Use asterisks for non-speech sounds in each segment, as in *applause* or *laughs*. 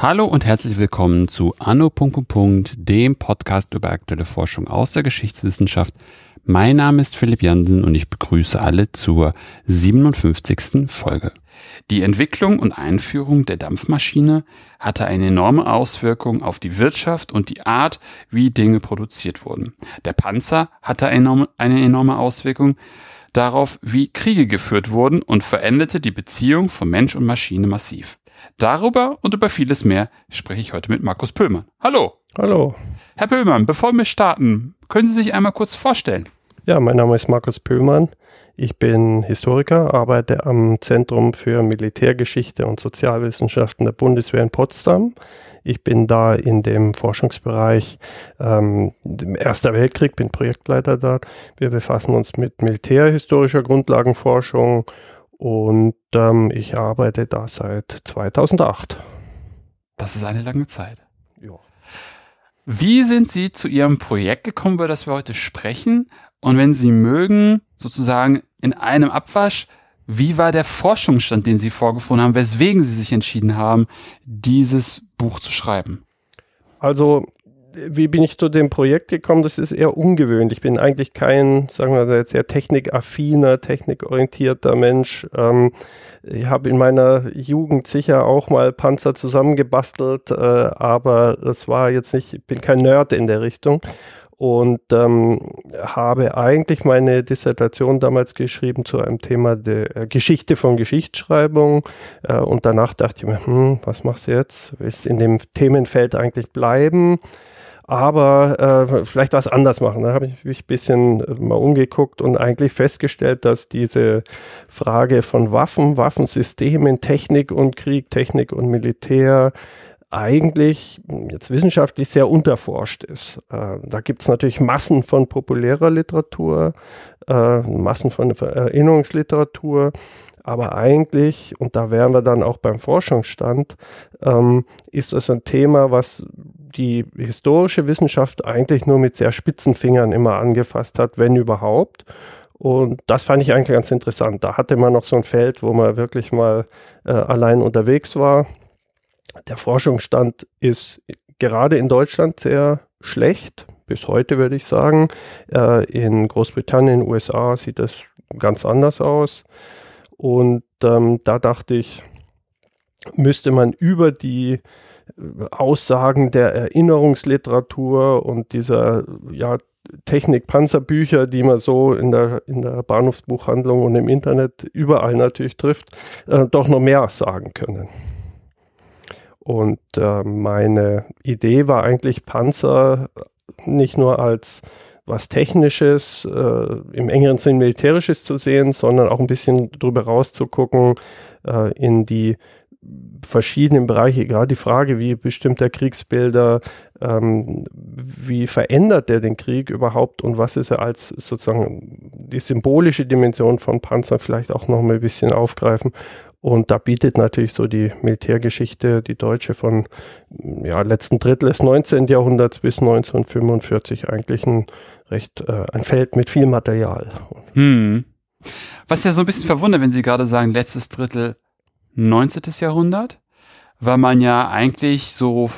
Hallo und herzlich willkommen zu Anno. dem Podcast über aktuelle Forschung aus der Geschichtswissenschaft. Mein Name ist Philipp Jansen und ich begrüße alle zur 57. Folge. Die Entwicklung und Einführung der Dampfmaschine hatte eine enorme Auswirkung auf die Wirtschaft und die Art, wie Dinge produziert wurden. Der Panzer hatte eine enorme Auswirkung darauf, wie Kriege geführt wurden und veränderte die Beziehung von Mensch und Maschine massiv. Darüber und über vieles mehr spreche ich heute mit Markus Pöhlmann. Hallo. Hallo. Herr Pöhlmann, bevor wir starten, können Sie sich einmal kurz vorstellen? Ja, mein Name ist Markus Pöhlmann. Ich bin Historiker, arbeite am Zentrum für Militärgeschichte und Sozialwissenschaften der Bundeswehr in Potsdam. Ich bin da in dem Forschungsbereich ähm, Erster Weltkrieg, bin Projektleiter da. Wir befassen uns mit militärhistorischer Grundlagenforschung und ähm, ich arbeite da seit 2008. Das ist eine lange Zeit. Ja. Wie sind Sie zu Ihrem Projekt gekommen, über das wir heute sprechen? Und wenn Sie mögen, sozusagen in einem Abwasch, wie war der Forschungsstand, den Sie vorgefunden haben, weswegen Sie sich entschieden haben, dieses Buch zu schreiben? Also wie bin ich zu dem Projekt gekommen? Das ist eher ungewöhnlich. Ich bin eigentlich kein, sagen wir mal, sehr technikaffiner, technikorientierter Mensch. Ähm, ich habe in meiner Jugend sicher auch mal Panzer zusammengebastelt, äh, aber das war jetzt nicht, ich bin kein Nerd in der Richtung und ähm, habe eigentlich meine Dissertation damals geschrieben zu einem Thema der äh, Geschichte von Geschichtsschreibung. Äh, und danach dachte ich mir, hm, was machst du jetzt? Willst in dem Themenfeld eigentlich bleiben? aber äh, vielleicht was anders machen. Da habe ich mich ein bisschen äh, mal umgeguckt und eigentlich festgestellt, dass diese Frage von Waffen, Waffensystemen, Technik und Krieg, Technik und Militär eigentlich jetzt wissenschaftlich sehr unterforscht ist. Äh, da gibt es natürlich Massen von populärer Literatur, äh, Massen von Erinnerungsliteratur, aber eigentlich, und da wären wir dann auch beim Forschungsstand, ähm, ist das ein Thema, was die historische Wissenschaft eigentlich nur mit sehr spitzen Fingern immer angefasst hat, wenn überhaupt. Und das fand ich eigentlich ganz interessant. Da hatte man noch so ein Feld, wo man wirklich mal äh, allein unterwegs war. Der Forschungsstand ist gerade in Deutschland sehr schlecht, bis heute würde ich sagen. Äh, in Großbritannien, USA sieht das ganz anders aus. Und ähm, da dachte ich, müsste man über die Aussagen der Erinnerungsliteratur und dieser ja, Technik-Panzerbücher, die man so in der, in der Bahnhofsbuchhandlung und im Internet überall natürlich trifft, äh, doch noch mehr sagen können. Und äh, meine Idee war eigentlich, Panzer nicht nur als was Technisches, äh, im engeren Sinn Militärisches zu sehen, sondern auch ein bisschen drüber rauszugucken äh, in die verschiedenen Bereiche, gerade die Frage, wie bestimmt der Kriegsbilder, ähm, wie verändert der den Krieg überhaupt und was ist er als sozusagen die symbolische Dimension von Panzer vielleicht auch noch mal ein bisschen aufgreifen. Und da bietet natürlich so die Militärgeschichte, die deutsche von ja, letzten Drittel des 19. Jahrhunderts bis 1945 eigentlich ein recht äh, ein Feld mit viel Material. Hm. Was ja so ein bisschen verwundert, wenn Sie gerade sagen, letztes Drittel 19. Jahrhundert, weil man ja eigentlich so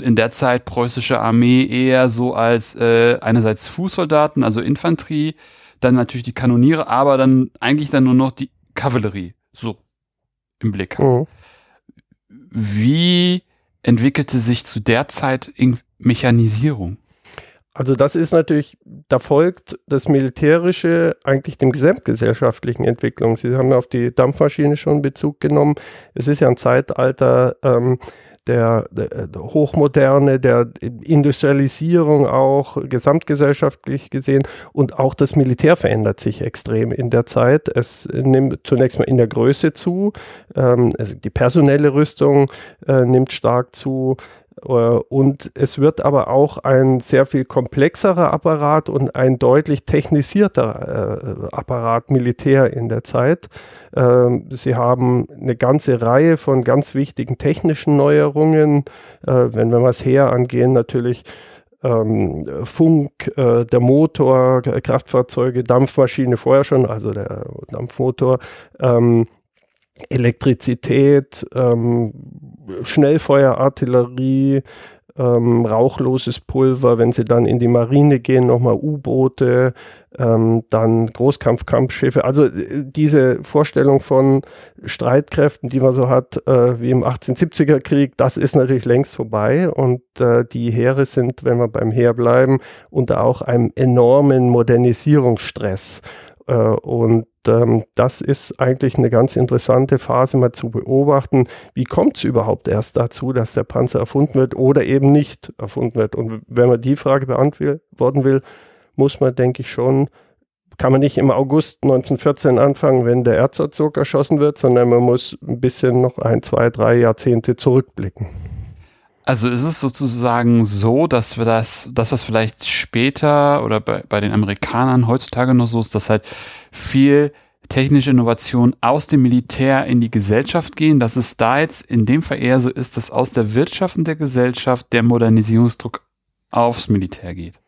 in der Zeit preußische Armee eher so als äh, einerseits Fußsoldaten, also Infanterie, dann natürlich die Kanoniere, aber dann eigentlich dann nur noch die Kavallerie so im Blick hat. Mhm. Wie entwickelte sich zu der Zeit Mechanisierung? Also das ist natürlich, da folgt das Militärische eigentlich dem gesamtgesellschaftlichen Entwicklung. Sie haben ja auf die Dampfmaschine schon Bezug genommen. Es ist ja ein Zeitalter ähm, der, der, der Hochmoderne, der Industrialisierung auch gesamtgesellschaftlich gesehen und auch das Militär verändert sich extrem in der Zeit. Es nimmt zunächst mal in der Größe zu, ähm, also die personelle Rüstung äh, nimmt stark zu. Äh, und es wird aber auch ein sehr viel komplexerer Apparat und ein deutlich technisierter äh, Apparat Militär in der Zeit. Ähm, sie haben eine ganze Reihe von ganz wichtigen technischen Neuerungen, äh, wenn wir mal das Heer angehen, natürlich ähm, Funk, der Motor, Kraftfahrzeuge, Dampfmaschine vorher schon, also der Dampfmotor, ähm, Elektrizität, ähm, Schnellfeuerartillerie, ähm, rauchloses Pulver, wenn sie dann in die Marine gehen, nochmal U-Boote, ähm, dann Großkampfkampfschiffe. Also äh, diese Vorstellung von Streitkräften, die man so hat, äh, wie im 1870er Krieg, das ist natürlich längst vorbei und äh, die Heere sind, wenn wir beim Heer bleiben, unter auch einem enormen Modernisierungsstress. Äh, und ähm, das ist eigentlich eine ganz interessante Phase mal zu beobachten. Wie kommt es überhaupt erst dazu, dass der Panzer erfunden wird oder eben nicht erfunden wird? Und wenn man die Frage beantworten will, muss man, denke ich, schon, kann man nicht im August 1914 anfangen, wenn der Erzherzog erschossen wird, sondern man muss ein bisschen noch ein, zwei, drei Jahrzehnte zurückblicken. Also ist es sozusagen so, dass wir das, das was vielleicht später oder bei, bei den Amerikanern heutzutage noch so ist, dass halt viel technische Innovation aus dem Militär in die Gesellschaft gehen, dass es da jetzt in dem Fall eher so ist, dass aus der Wirtschaft und der Gesellschaft der Modernisierungsdruck aufs Militär geht.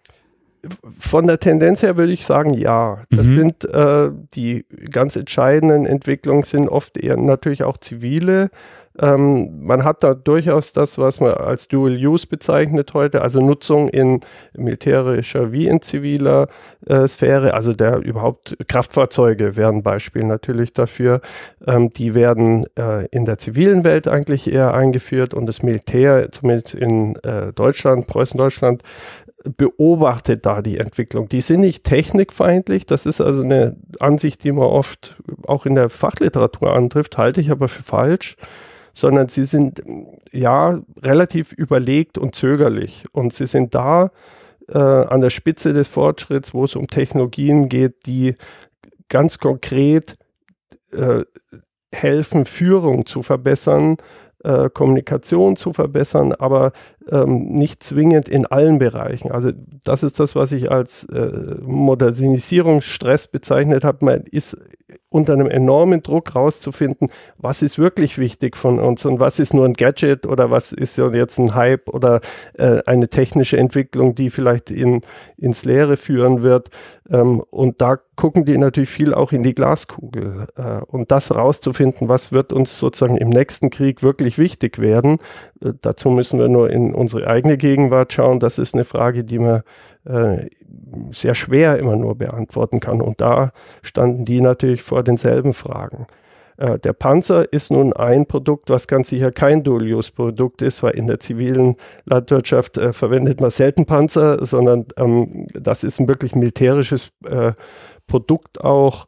Von der Tendenz her würde ich sagen, ja. Das mhm. sind äh, die ganz entscheidenden Entwicklungen sind oft eher natürlich auch zivile ähm, man hat da durchaus das, was man als Dual Use bezeichnet heute, also Nutzung in militärischer wie in ziviler äh, Sphäre. Also der überhaupt Kraftfahrzeuge wären Beispiel natürlich dafür. Ähm, die werden äh, in der zivilen Welt eigentlich eher eingeführt und das Militär, zumindest in äh, Deutschland, Preußen-Deutschland, beobachtet da die Entwicklung. Die sind nicht technikfeindlich, das ist also eine Ansicht, die man oft auch in der Fachliteratur antrifft, halte ich aber für falsch sondern sie sind ja relativ überlegt und zögerlich. Und sie sind da äh, an der Spitze des Fortschritts, wo es um Technologien geht, die ganz konkret äh, helfen, Führung zu verbessern, äh, Kommunikation zu verbessern, aber ähm, nicht zwingend in allen Bereichen. Also das ist das, was ich als äh, Modernisierungsstress bezeichnet habe. Man ist unter einem enormen Druck rauszufinden, was ist wirklich wichtig von uns und was ist nur ein Gadget oder was ist jetzt ein Hype oder äh, eine technische Entwicklung, die vielleicht in, ins Leere führen wird. Ähm, und da gucken die natürlich viel auch in die Glaskugel. Äh, und das rauszufinden, was wird uns sozusagen im nächsten Krieg wirklich wichtig werden, äh, dazu müssen wir nur in unsere eigene Gegenwart schauen. Das ist eine Frage, die man äh, sehr schwer immer nur beantworten kann. Und da standen die natürlich vor denselben Fragen. Äh, der Panzer ist nun ein Produkt, was ganz sicher kein Dual-Use-Produkt ist, weil in der zivilen Landwirtschaft äh, verwendet man selten Panzer, sondern ähm, das ist ein wirklich militärisches äh, Produkt auch.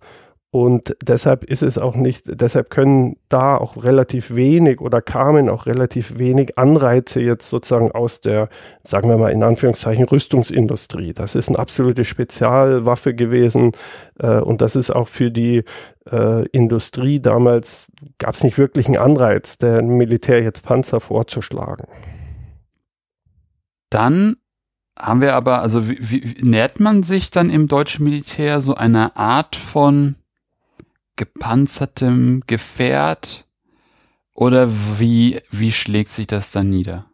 Und deshalb ist es auch nicht, deshalb können da auch relativ wenig oder kamen auch relativ wenig Anreize jetzt sozusagen aus der, sagen wir mal in Anführungszeichen, Rüstungsindustrie. Das ist eine absolute Spezialwaffe gewesen äh, und das ist auch für die äh, Industrie damals, gab es nicht wirklich einen Anreiz, der Militär jetzt Panzer vorzuschlagen. Dann haben wir aber, also wie, wie nähert man sich dann im deutschen Militär so einer Art von gepanzertem Gefährt? Oder wie, wie schlägt sich das dann nieder?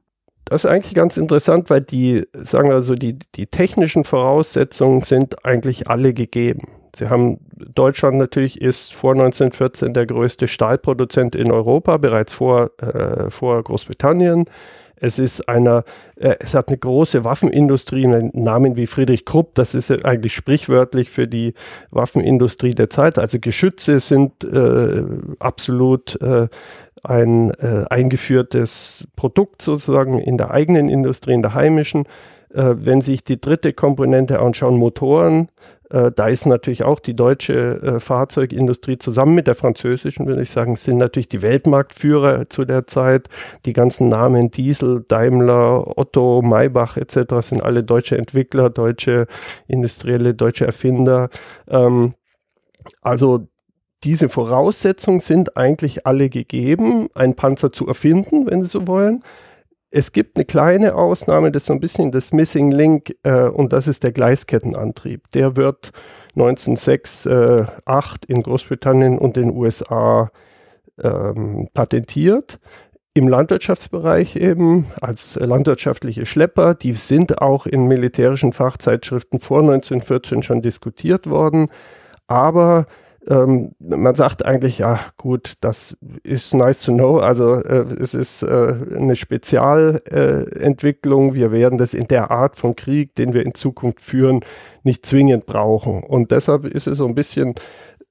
Das ist eigentlich ganz interessant, weil die, sagen wir so, die, die technischen Voraussetzungen sind eigentlich alle gegeben. Sie haben, Deutschland natürlich ist vor 1914 der größte Stahlproduzent in Europa, bereits vor, äh, vor Großbritannien. Es ist einer, äh, es hat eine große Waffenindustrie, einen Namen wie Friedrich Krupp, das ist eigentlich sprichwörtlich für die Waffenindustrie der Zeit. Also Geschütze sind äh, absolut äh, ein äh, eingeführtes Produkt sozusagen in der eigenen Industrie, in der heimischen. Äh, wenn sich die dritte Komponente anschauen, Motoren, da ist natürlich auch die deutsche äh, Fahrzeugindustrie zusammen mit der französischen, würde ich sagen, sind natürlich die Weltmarktführer zu der Zeit. Die ganzen Namen Diesel, Daimler, Otto, Maybach etc. sind alle deutsche Entwickler, deutsche Industrielle, deutsche Erfinder. Ähm, also diese Voraussetzungen sind eigentlich alle gegeben, einen Panzer zu erfinden, wenn Sie so wollen. Es gibt eine kleine Ausnahme, das ist so ein bisschen das Missing Link, äh, und das ist der Gleiskettenantrieb. Der wird 1906, äh, 8 in Großbritannien und den USA ähm, patentiert. im Landwirtschaftsbereich eben als landwirtschaftliche Schlepper. Die sind auch in militärischen Fachzeitschriften vor 1914 schon diskutiert worden. Aber ähm, man sagt eigentlich, ja gut, das ist nice to know. Also äh, es ist äh, eine Spezialentwicklung. Äh, wir werden das in der Art von Krieg, den wir in Zukunft führen, nicht zwingend brauchen. Und deshalb ist es so ein bisschen,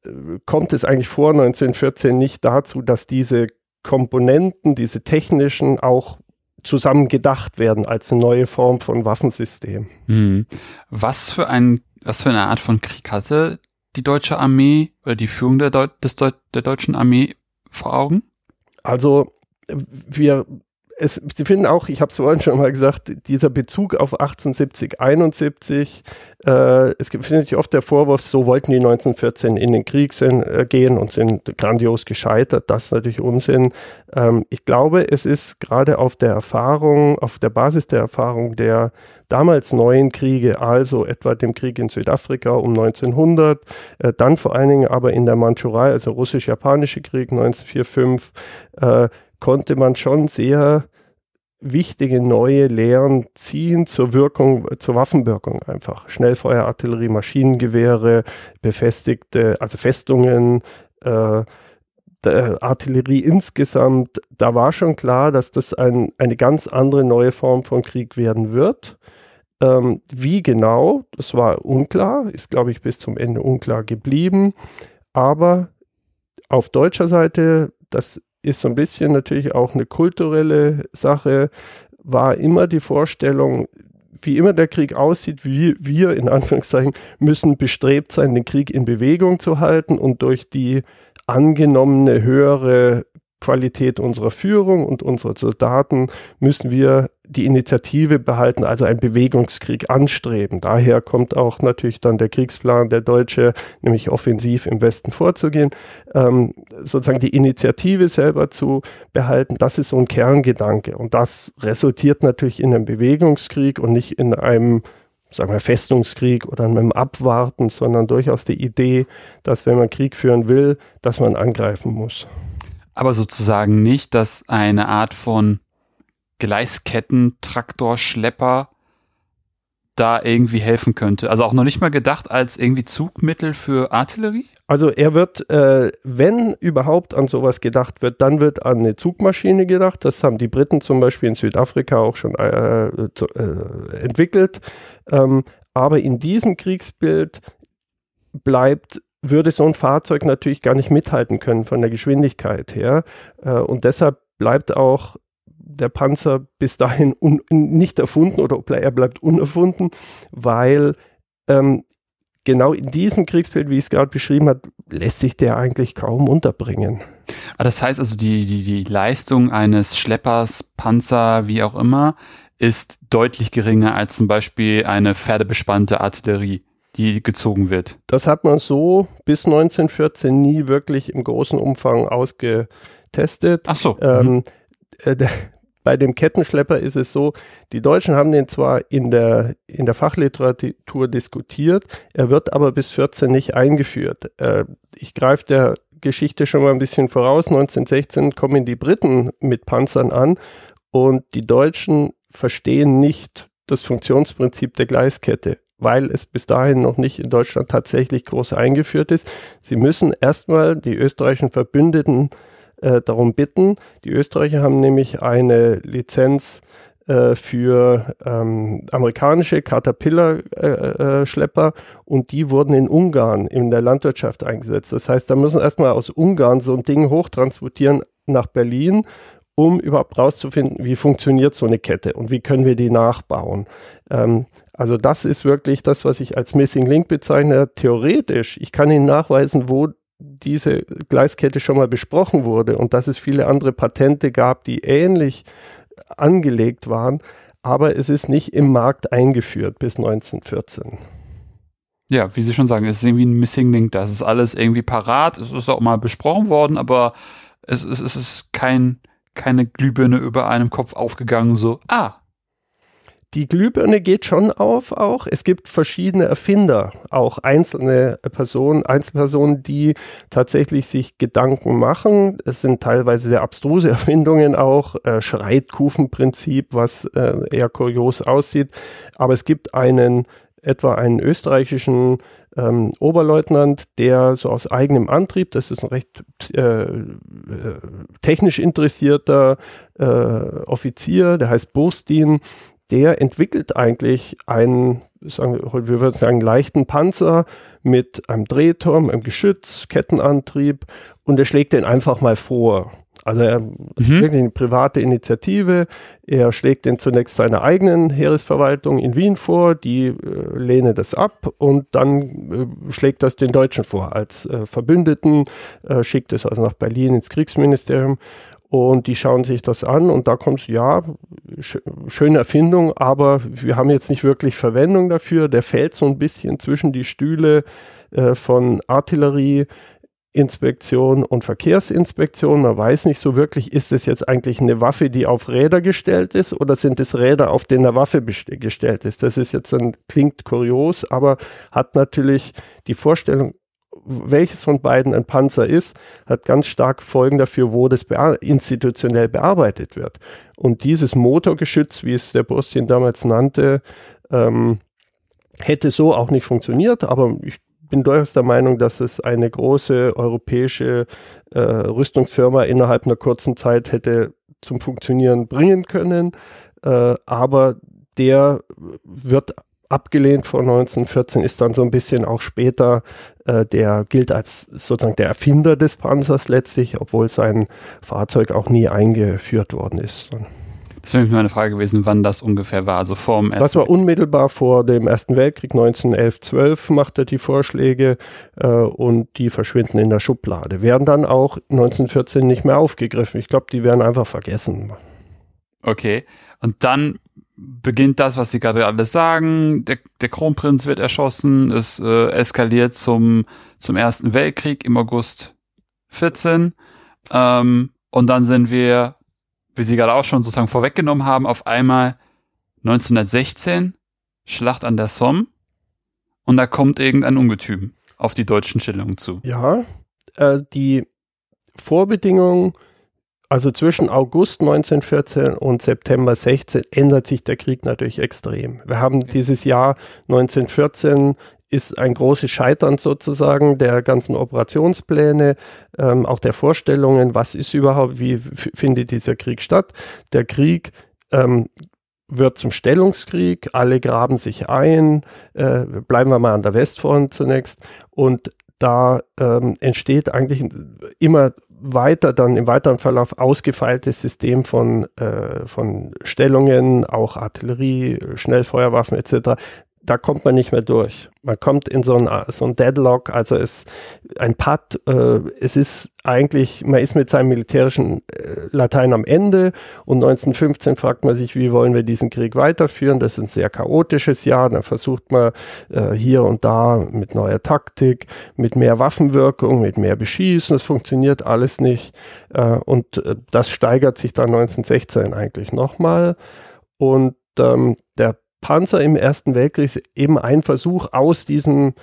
äh, kommt es eigentlich vor 1914 nicht dazu, dass diese Komponenten, diese technischen auch zusammen gedacht werden als eine neue Form von Waffensystem. Hm. Was für ein, was für eine Art von Krieg hatte die deutsche Armee oder die Führung der, Deu des Deu der deutschen Armee vor Augen? Also wir es, Sie finden auch, ich habe es vorhin schon mal gesagt, dieser Bezug auf 1870, 71, äh, es findet sich oft der Vorwurf, so wollten die 1914 in den Krieg sind, äh, gehen und sind grandios gescheitert. Das ist natürlich Unsinn. Ähm, ich glaube, es ist gerade auf der Erfahrung, auf der Basis der Erfahrung der damals neuen Kriege, also etwa dem Krieg in Südafrika um 1900, äh, dann vor allen Dingen aber in der Mandschurei, also russisch-japanische Krieg 1945, äh, konnte man schon sehr wichtige neue Lehren ziehen zur Wirkung, zur Waffenwirkung einfach. Schnellfeuerartillerie, Maschinengewehre, befestigte, also Festungen, äh, Artillerie insgesamt, da war schon klar, dass das ein, eine ganz andere neue Form von Krieg werden wird. Ähm, wie genau, das war unklar, ist, glaube ich, bis zum Ende unklar geblieben. Aber auf deutscher Seite, das ist so ein bisschen natürlich auch eine kulturelle Sache, war immer die Vorstellung, wie immer der Krieg aussieht, wie wir in Anführungszeichen müssen bestrebt sein, den Krieg in Bewegung zu halten und durch die angenommene höhere Qualität unserer Führung und unserer Soldaten müssen wir die Initiative behalten, also einen Bewegungskrieg anstreben. Daher kommt auch natürlich dann der Kriegsplan der Deutsche, nämlich offensiv im Westen vorzugehen, ähm, sozusagen die Initiative selber zu behalten. Das ist so ein Kerngedanke und das resultiert natürlich in einem Bewegungskrieg und nicht in einem sagen wir, Festungskrieg oder einem Abwarten, sondern durchaus die Idee, dass wenn man Krieg führen will, dass man angreifen muss aber sozusagen nicht, dass eine Art von Gleisketten, Traktor, Schlepper da irgendwie helfen könnte. Also auch noch nicht mal gedacht als irgendwie Zugmittel für Artillerie? Also er wird, äh, wenn überhaupt an sowas gedacht wird, dann wird an eine Zugmaschine gedacht. Das haben die Briten zum Beispiel in Südafrika auch schon äh, äh, entwickelt. Ähm, aber in diesem Kriegsbild bleibt würde so ein Fahrzeug natürlich gar nicht mithalten können von der Geschwindigkeit her. Äh, und deshalb bleibt auch der Panzer bis dahin nicht erfunden oder er bleibt unerfunden, weil ähm, genau in diesem Kriegsbild, wie ich es gerade beschrieben habe, lässt sich der eigentlich kaum unterbringen. Ah, das heißt also, die, die, die Leistung eines Schleppers, Panzer, wie auch immer, ist deutlich geringer als zum Beispiel eine pferdebespannte Artillerie die gezogen wird. Das hat man so bis 1914 nie wirklich im großen Umfang ausgetestet. Ach so. Ähm, mhm. äh, der, bei dem Kettenschlepper ist es so, die Deutschen haben den zwar in der, in der Fachliteratur diskutiert, er wird aber bis 14 nicht eingeführt. Äh, ich greife der Geschichte schon mal ein bisschen voraus. 1916 kommen die Briten mit Panzern an und die Deutschen verstehen nicht das Funktionsprinzip der Gleiskette weil es bis dahin noch nicht in Deutschland tatsächlich groß eingeführt ist. Sie müssen erstmal die österreichischen Verbündeten äh, darum bitten. Die Österreicher haben nämlich eine Lizenz äh, für ähm, amerikanische Caterpillar-Schlepper äh, äh und die wurden in Ungarn in der Landwirtschaft eingesetzt. Das heißt, da müssen erstmal aus Ungarn so ein Ding hochtransportieren nach Berlin um überhaupt rauszufinden, wie funktioniert so eine Kette und wie können wir die nachbauen. Ähm, also das ist wirklich das, was ich als Missing Link bezeichne. Theoretisch, ich kann Ihnen nachweisen, wo diese Gleiskette schon mal besprochen wurde und dass es viele andere Patente gab, die ähnlich angelegt waren, aber es ist nicht im Markt eingeführt bis 1914. Ja, wie Sie schon sagen, es ist irgendwie ein Missing Link. Das ist alles irgendwie parat. Es ist auch mal besprochen worden, aber es, es, es ist kein, keine Glühbirne über einem Kopf aufgegangen, so, ah, die Glühbirne geht schon auf auch. Es gibt verschiedene Erfinder, auch einzelne Personen, Einzelpersonen, die tatsächlich sich Gedanken machen. Es sind teilweise sehr abstruse *laughs* Erfindungen auch, äh, Schreitkufenprinzip, was äh, eher kurios aussieht. Aber es gibt einen, etwa einen österreichischen ähm, Oberleutnant, der so aus eigenem Antrieb, das ist ein recht äh, äh technisch interessierter äh, Offizier, der heißt Burstin, der entwickelt eigentlich einen, sagen wir, wir würden sagen, leichten Panzer mit einem Drehturm, einem Geschütz, Kettenantrieb und er schlägt den einfach mal vor. Also er mhm. wirklich eine private Initiative. Er schlägt den zunächst seiner eigenen Heeresverwaltung in Wien vor, die äh, lehne das ab und dann äh, schlägt das den Deutschen vor als äh, Verbündeten, äh, schickt es also nach Berlin ins Kriegsministerium und die schauen sich das an und da kommt, ja, sch schöne Erfindung, aber wir haben jetzt nicht wirklich Verwendung dafür. Der fällt so ein bisschen zwischen die Stühle äh, von Artillerieinspektion und Verkehrsinspektion. Man weiß nicht so wirklich, ist es jetzt eigentlich eine Waffe, die auf Räder gestellt ist oder sind es Räder, auf denen eine Waffe gestellt ist. Das ist jetzt dann, klingt kurios, aber hat natürlich die Vorstellung, welches von beiden ein Panzer ist, hat ganz stark Folgen dafür, wo das bear institutionell bearbeitet wird. Und dieses Motorgeschütz, wie es der Burstin damals nannte, ähm, hätte so auch nicht funktioniert, aber ich bin durchaus der Meinung, dass es eine große europäische äh, Rüstungsfirma innerhalb einer kurzen Zeit hätte zum Funktionieren bringen können. Äh, aber der wird abgelehnt vor 1914, ist dann so ein bisschen auch später, äh, der gilt als sozusagen der Erfinder des Panzers letztlich, obwohl sein Fahrzeug auch nie eingeführt worden ist. Das wäre meine Frage gewesen, wann das ungefähr war, also vor dem Ersten Das war unmittelbar vor dem Ersten Weltkrieg, 1911, 12 macht er die Vorschläge äh, und die verschwinden in der Schublade. Werden dann auch 1914 nicht mehr aufgegriffen. Ich glaube, die werden einfach vergessen. Okay, und dann beginnt das, was Sie gerade alles sagen. Der, der Kronprinz wird erschossen. Es äh, eskaliert zum, zum Ersten Weltkrieg im August 14. Ähm, und dann sind wir, wie Sie gerade auch schon sozusagen vorweggenommen haben, auf einmal 1916, Schlacht an der Somme. Und da kommt irgendein Ungetüm auf die deutschen Stellungen zu. Ja, äh, die Vorbedingungen also zwischen August 1914 und September 16 ändert sich der Krieg natürlich extrem. Wir haben dieses Jahr 1914 ist ein großes Scheitern sozusagen der ganzen Operationspläne, ähm, auch der Vorstellungen, was ist überhaupt, wie findet dieser Krieg statt. Der Krieg ähm, wird zum Stellungskrieg, alle graben sich ein, äh, bleiben wir mal an der Westfront zunächst und da ähm, entsteht eigentlich immer weiter dann im weiteren Verlauf ausgefeiltes System von, äh, von Stellungen, auch Artillerie, Schnellfeuerwaffen etc da kommt man nicht mehr durch. Man kommt in so ein, so ein Deadlock, also es ein Putt, äh, es ist eigentlich, man ist mit seinem militärischen äh, Latein am Ende und 1915 fragt man sich, wie wollen wir diesen Krieg weiterführen? Das ist ein sehr chaotisches Jahr, dann versucht man äh, hier und da mit neuer Taktik, mit mehr Waffenwirkung, mit mehr Beschießen, das funktioniert alles nicht äh, und äh, das steigert sich dann 1916 eigentlich nochmal und ähm, Panzer im Ersten Weltkrieg ist eben ein Versuch, aus diesem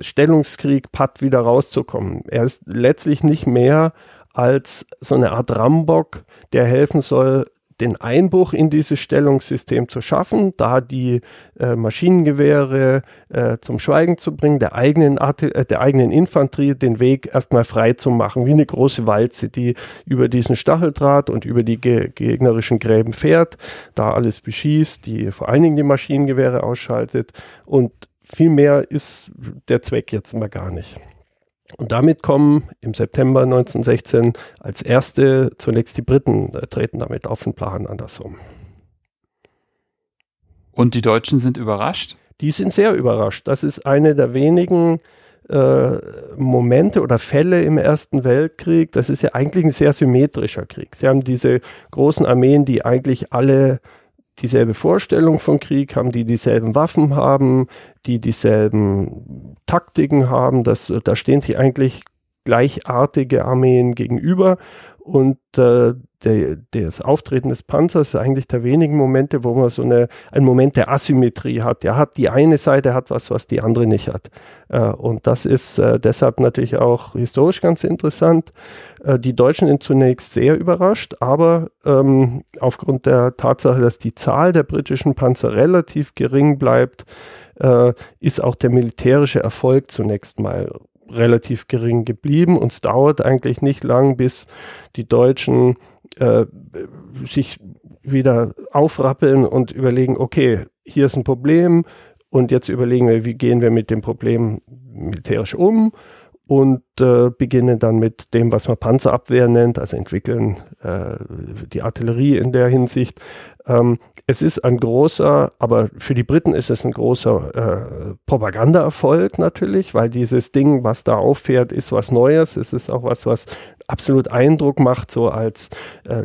Stellungskrieg Patt wieder rauszukommen. Er ist letztlich nicht mehr als so eine Art Rambock, der helfen soll, den Einbruch in dieses Stellungssystem zu schaffen, da die äh, Maschinengewehre äh, zum Schweigen zu bringen, der eigenen, äh, der eigenen Infanterie den Weg erstmal frei zu machen, wie eine große Walze, die über diesen Stacheldraht und über die ge gegnerischen Gräben fährt, da alles beschießt, die vor allen Dingen die Maschinengewehre ausschaltet und viel mehr ist der Zweck jetzt mal gar nicht. Und damit kommen im September 1916 als erste zunächst die Briten, äh, treten damit auf den Plan an das um. Und die Deutschen sind überrascht? Die sind sehr überrascht. Das ist eine der wenigen äh, Momente oder Fälle im Ersten Weltkrieg. Das ist ja eigentlich ein sehr symmetrischer Krieg. Sie haben diese großen Armeen, die eigentlich alle dieselbe Vorstellung von Krieg haben, die dieselben Waffen haben, die dieselben Taktiken haben. Das, da stehen sich eigentlich gleichartige Armeen gegenüber und äh, der, das Auftreten des Panzers ist eigentlich der wenigen Momente, wo man so eine, einen Moment der Asymmetrie hat. Ja, hat die eine Seite hat was, was die andere nicht hat. Äh, und das ist äh, deshalb natürlich auch historisch ganz interessant. Äh, die Deutschen sind zunächst sehr überrascht, aber ähm, aufgrund der Tatsache, dass die Zahl der britischen Panzer relativ gering bleibt, ist auch der militärische Erfolg zunächst mal relativ gering geblieben. Und es dauert eigentlich nicht lang, bis die Deutschen äh, sich wieder aufrappeln und überlegen, okay, hier ist ein Problem und jetzt überlegen wir, wie gehen wir mit dem Problem militärisch um und äh, beginnen dann mit dem, was man Panzerabwehr nennt, also entwickeln äh, die Artillerie in der Hinsicht. Ähm, es ist ein großer, aber für die Briten ist es ein großer äh, Propagandaerfolg natürlich, weil dieses Ding, was da auffährt, ist was Neues. Es ist auch was, was absolut Eindruck macht, so als äh,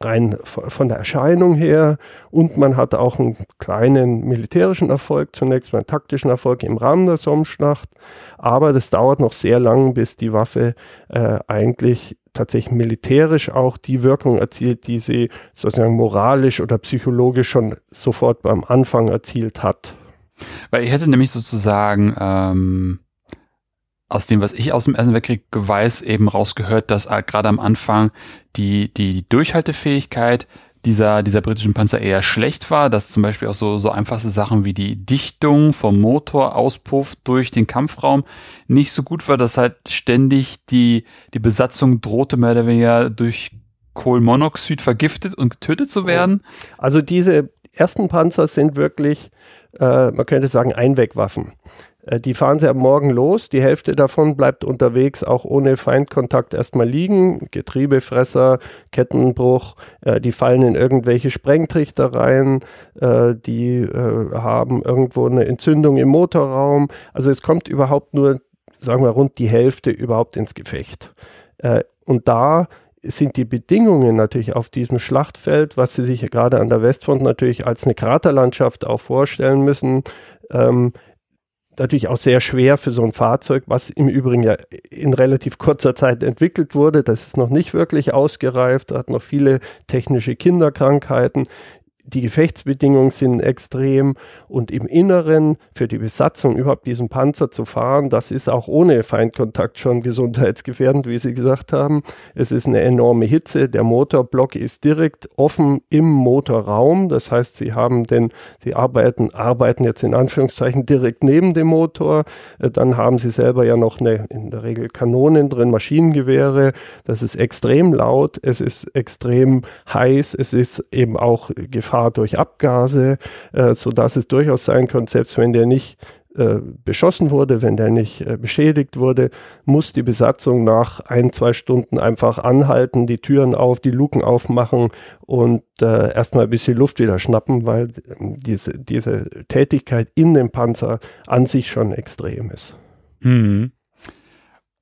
rein von der Erscheinung her. Und man hat auch einen kleinen militärischen Erfolg, zunächst mal einen taktischen Erfolg im Rahmen der Sommschlacht. Aber das dauert noch sehr lang, bis die Waffe äh, eigentlich tatsächlich militärisch auch die Wirkung erzielt, die sie sozusagen moralisch oder psychologisch schon sofort beim Anfang erzielt hat. Weil ich hätte nämlich sozusagen ähm, aus dem, was ich aus dem Ersten Weltkrieg weiß, eben rausgehört, dass äh, gerade am Anfang die, die Durchhaltefähigkeit dieser, dieser britischen Panzer eher schlecht war, dass zum Beispiel auch so, so einfachste Sachen wie die Dichtung vom Motorauspuff durch den Kampfraum nicht so gut war, dass halt ständig die, die Besatzung drohte mehr oder weniger durch Kohlenmonoxid vergiftet und getötet zu werden. Also diese ersten Panzer sind wirklich, äh, man könnte sagen, Einwegwaffen. Äh, die fahren sie am Morgen los. Die Hälfte davon bleibt unterwegs auch ohne Feindkontakt erstmal liegen. Getriebefresser, Kettenbruch, äh, die fallen in irgendwelche Sprengtrichter rein, äh, die äh, haben irgendwo eine Entzündung im Motorraum. Also es kommt überhaupt nur, sagen wir, rund die Hälfte überhaupt ins Gefecht. Äh, und da sind die Bedingungen natürlich auf diesem Schlachtfeld, was Sie sich gerade an der Westfront natürlich als eine Kraterlandschaft auch vorstellen müssen, ähm, natürlich auch sehr schwer für so ein Fahrzeug, was im Übrigen ja in relativ kurzer Zeit entwickelt wurde. Das ist noch nicht wirklich ausgereift, hat noch viele technische Kinderkrankheiten die Gefechtsbedingungen sind extrem und im Inneren für die Besatzung überhaupt diesen Panzer zu fahren, das ist auch ohne Feindkontakt schon gesundheitsgefährdend, wie Sie gesagt haben. Es ist eine enorme Hitze. Der Motorblock ist direkt offen im Motorraum. Das heißt, Sie haben den, Sie arbeiten, arbeiten jetzt in Anführungszeichen direkt neben dem Motor. Äh, dann haben Sie selber ja noch eine, in der Regel Kanonen drin, Maschinengewehre. Das ist extrem laut. Es ist extrem heiß. Es ist eben auch Gefahr Gefahr durch Abgase, äh, sodass es durchaus sein könnte, selbst wenn der nicht äh, beschossen wurde, wenn der nicht äh, beschädigt wurde, muss die Besatzung nach ein, zwei Stunden einfach anhalten, die Türen auf, die Luken aufmachen und äh, erstmal ein bisschen Luft wieder schnappen, weil diese, diese Tätigkeit in dem Panzer an sich schon extrem ist. Mhm.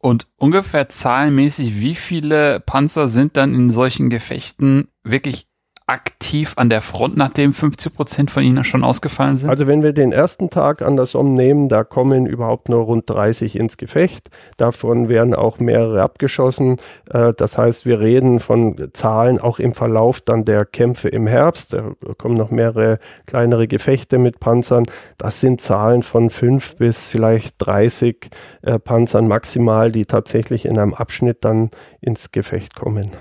Und ungefähr zahlenmäßig, wie viele Panzer sind dann in solchen Gefechten wirklich aktiv an der Front, nachdem 50 Prozent von ihnen schon ausgefallen sind? Also wenn wir den ersten Tag an der Somme nehmen, da kommen überhaupt nur rund 30 ins Gefecht. Davon werden auch mehrere abgeschossen. Äh, das heißt, wir reden von Zahlen auch im Verlauf dann der Kämpfe im Herbst. Da kommen noch mehrere kleinere Gefechte mit Panzern. Das sind Zahlen von fünf bis vielleicht 30 äh, Panzern maximal, die tatsächlich in einem Abschnitt dann ins Gefecht kommen.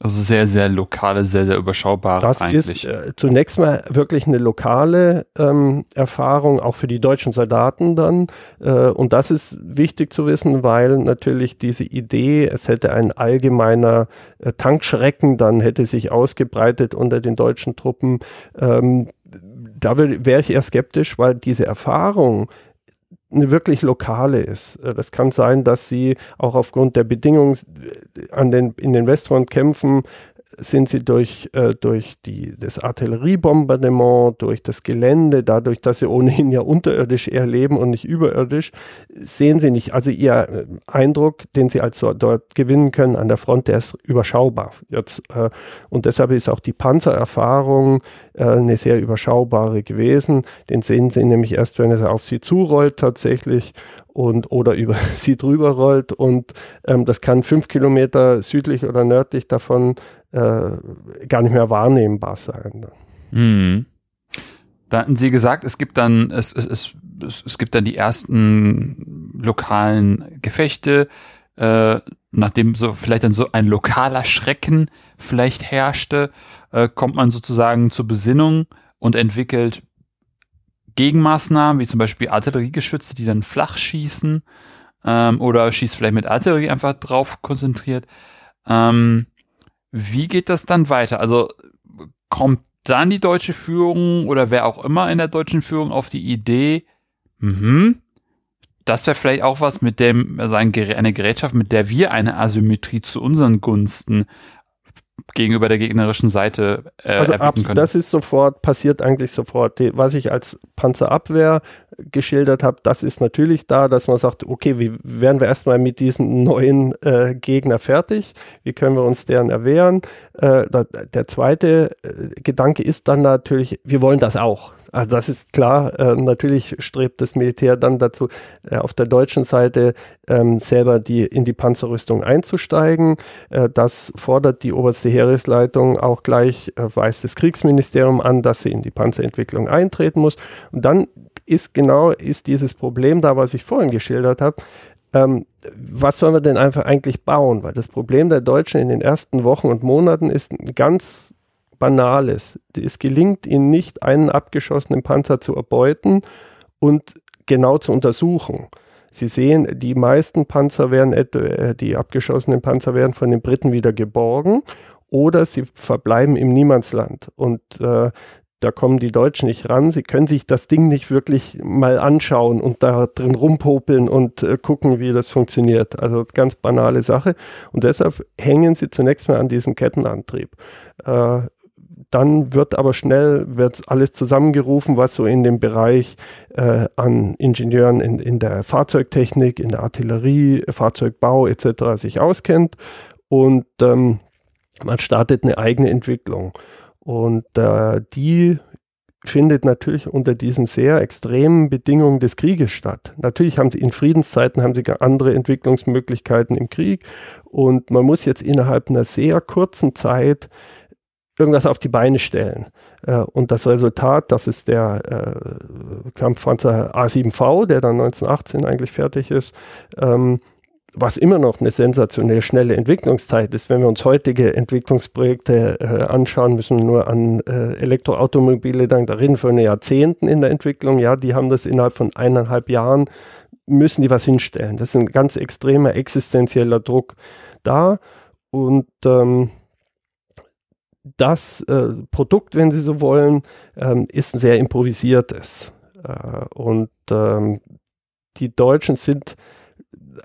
Also sehr, sehr lokale, sehr, sehr überschaubare das eigentlich. ist äh, zunächst mal wirklich eine lokale ähm, Erfahrung, auch für die deutschen Soldaten dann. Äh, und das ist wichtig zu wissen, weil natürlich diese Idee, es hätte ein allgemeiner äh, Tankschrecken, dann hätte sich ausgebreitet unter den deutschen Truppen. Ähm, da wäre ich eher skeptisch, weil diese Erfahrung wirklich lokale ist. Äh, das kann sein, dass sie auch aufgrund der Bedingungen äh, an den, in den Westfrontkämpfen sind sie durch, äh, durch die, das Artilleriebombardement, durch das Gelände, dadurch, dass sie ohnehin ja unterirdisch eher leben und nicht überirdisch, sehen sie nicht. Also ihr äh, Eindruck, den sie also dort gewinnen können an der Front, der ist überschaubar. Jetzt, äh, und deshalb ist auch die Panzererfahrung äh, eine sehr überschaubare gewesen. Den sehen sie nämlich erst, wenn es auf sie zurollt tatsächlich und oder *laughs* über sie drüber rollt und ähm, das kann fünf Kilometer südlich oder nördlich davon äh, gar nicht mehr wahrnehmbar sein. Mhm. Da hatten Sie gesagt, es gibt dann, es, es, es, es gibt dann die ersten lokalen Gefechte, äh, nachdem so vielleicht dann so ein lokaler Schrecken vielleicht herrschte, äh, kommt man sozusagen zur Besinnung und entwickelt Gegenmaßnahmen, wie zum Beispiel Artilleriegeschütze, die dann flach schießen ähm, oder schießt vielleicht mit Artillerie einfach drauf konzentriert. Ähm, wie geht das dann weiter? Also kommt dann die deutsche Führung oder wer auch immer in der deutschen Führung auf die Idee, mhm, das wäre vielleicht auch was mit dem, also eine Gerätschaft, mit der wir eine Asymmetrie zu unseren Gunsten gegenüber der gegnerischen Seite äh, also ab, können. Das ist sofort, passiert eigentlich sofort. Die, was ich als Panzerabwehr geschildert habe, das ist natürlich da, dass man sagt, okay, wie werden wir erstmal mit diesen neuen äh, Gegner fertig? Wie können wir uns deren erwehren? Äh, da, der zweite äh, Gedanke ist dann natürlich, wir wollen das auch. Also das ist klar, äh, natürlich strebt das Militär dann dazu, äh, auf der deutschen Seite ähm, selber die, in die Panzerrüstung einzusteigen. Äh, das fordert die oberste Heeresleitung auch gleich, äh, weist das Kriegsministerium an, dass sie in die Panzerentwicklung eintreten muss. Und dann ist genau ist dieses Problem da, was ich vorhin geschildert habe. Ähm, was sollen wir denn einfach eigentlich bauen? Weil das Problem der Deutschen in den ersten Wochen und Monaten ist ein ganz Banales. Es gelingt ihnen nicht, einen abgeschossenen Panzer zu erbeuten und genau zu untersuchen. Sie sehen, die meisten Panzer werden, äh, die abgeschossenen Panzer werden von den Briten wieder geborgen oder sie verbleiben im Niemandsland. Und äh, da kommen die Deutschen nicht ran. Sie können sich das Ding nicht wirklich mal anschauen und da drin rumpopeln und äh, gucken, wie das funktioniert. Also ganz banale Sache. Und deshalb hängen sie zunächst mal an diesem Kettenantrieb. Äh, dann wird aber schnell wird alles zusammengerufen, was so in dem Bereich äh, an Ingenieuren in, in der Fahrzeugtechnik, in der Artillerie, Fahrzeugbau etc. sich auskennt und ähm, man startet eine eigene Entwicklung. Und äh, die findet natürlich unter diesen sehr extremen Bedingungen des Krieges statt. Natürlich haben sie in Friedenszeiten haben sie andere Entwicklungsmöglichkeiten im Krieg und man muss jetzt innerhalb einer sehr kurzen Zeit irgendwas auf die Beine stellen. Äh, und das Resultat, das ist der äh, Kampfpanzer A7V, der dann 1918 eigentlich fertig ist, ähm, was immer noch eine sensationell schnelle Entwicklungszeit ist. Wenn wir uns heutige Entwicklungsprojekte äh, anschauen, müssen wir nur an Elektroautomobile denken, da reden von Jahrzehnten in der Entwicklung. Ja, die haben das innerhalb von eineinhalb Jahren, müssen die was hinstellen. Das ist ein ganz extremer existenzieller Druck da. Und ähm, das äh, Produkt, wenn Sie so wollen, ähm, ist ein sehr improvisiertes. Äh, und ähm, die Deutschen sind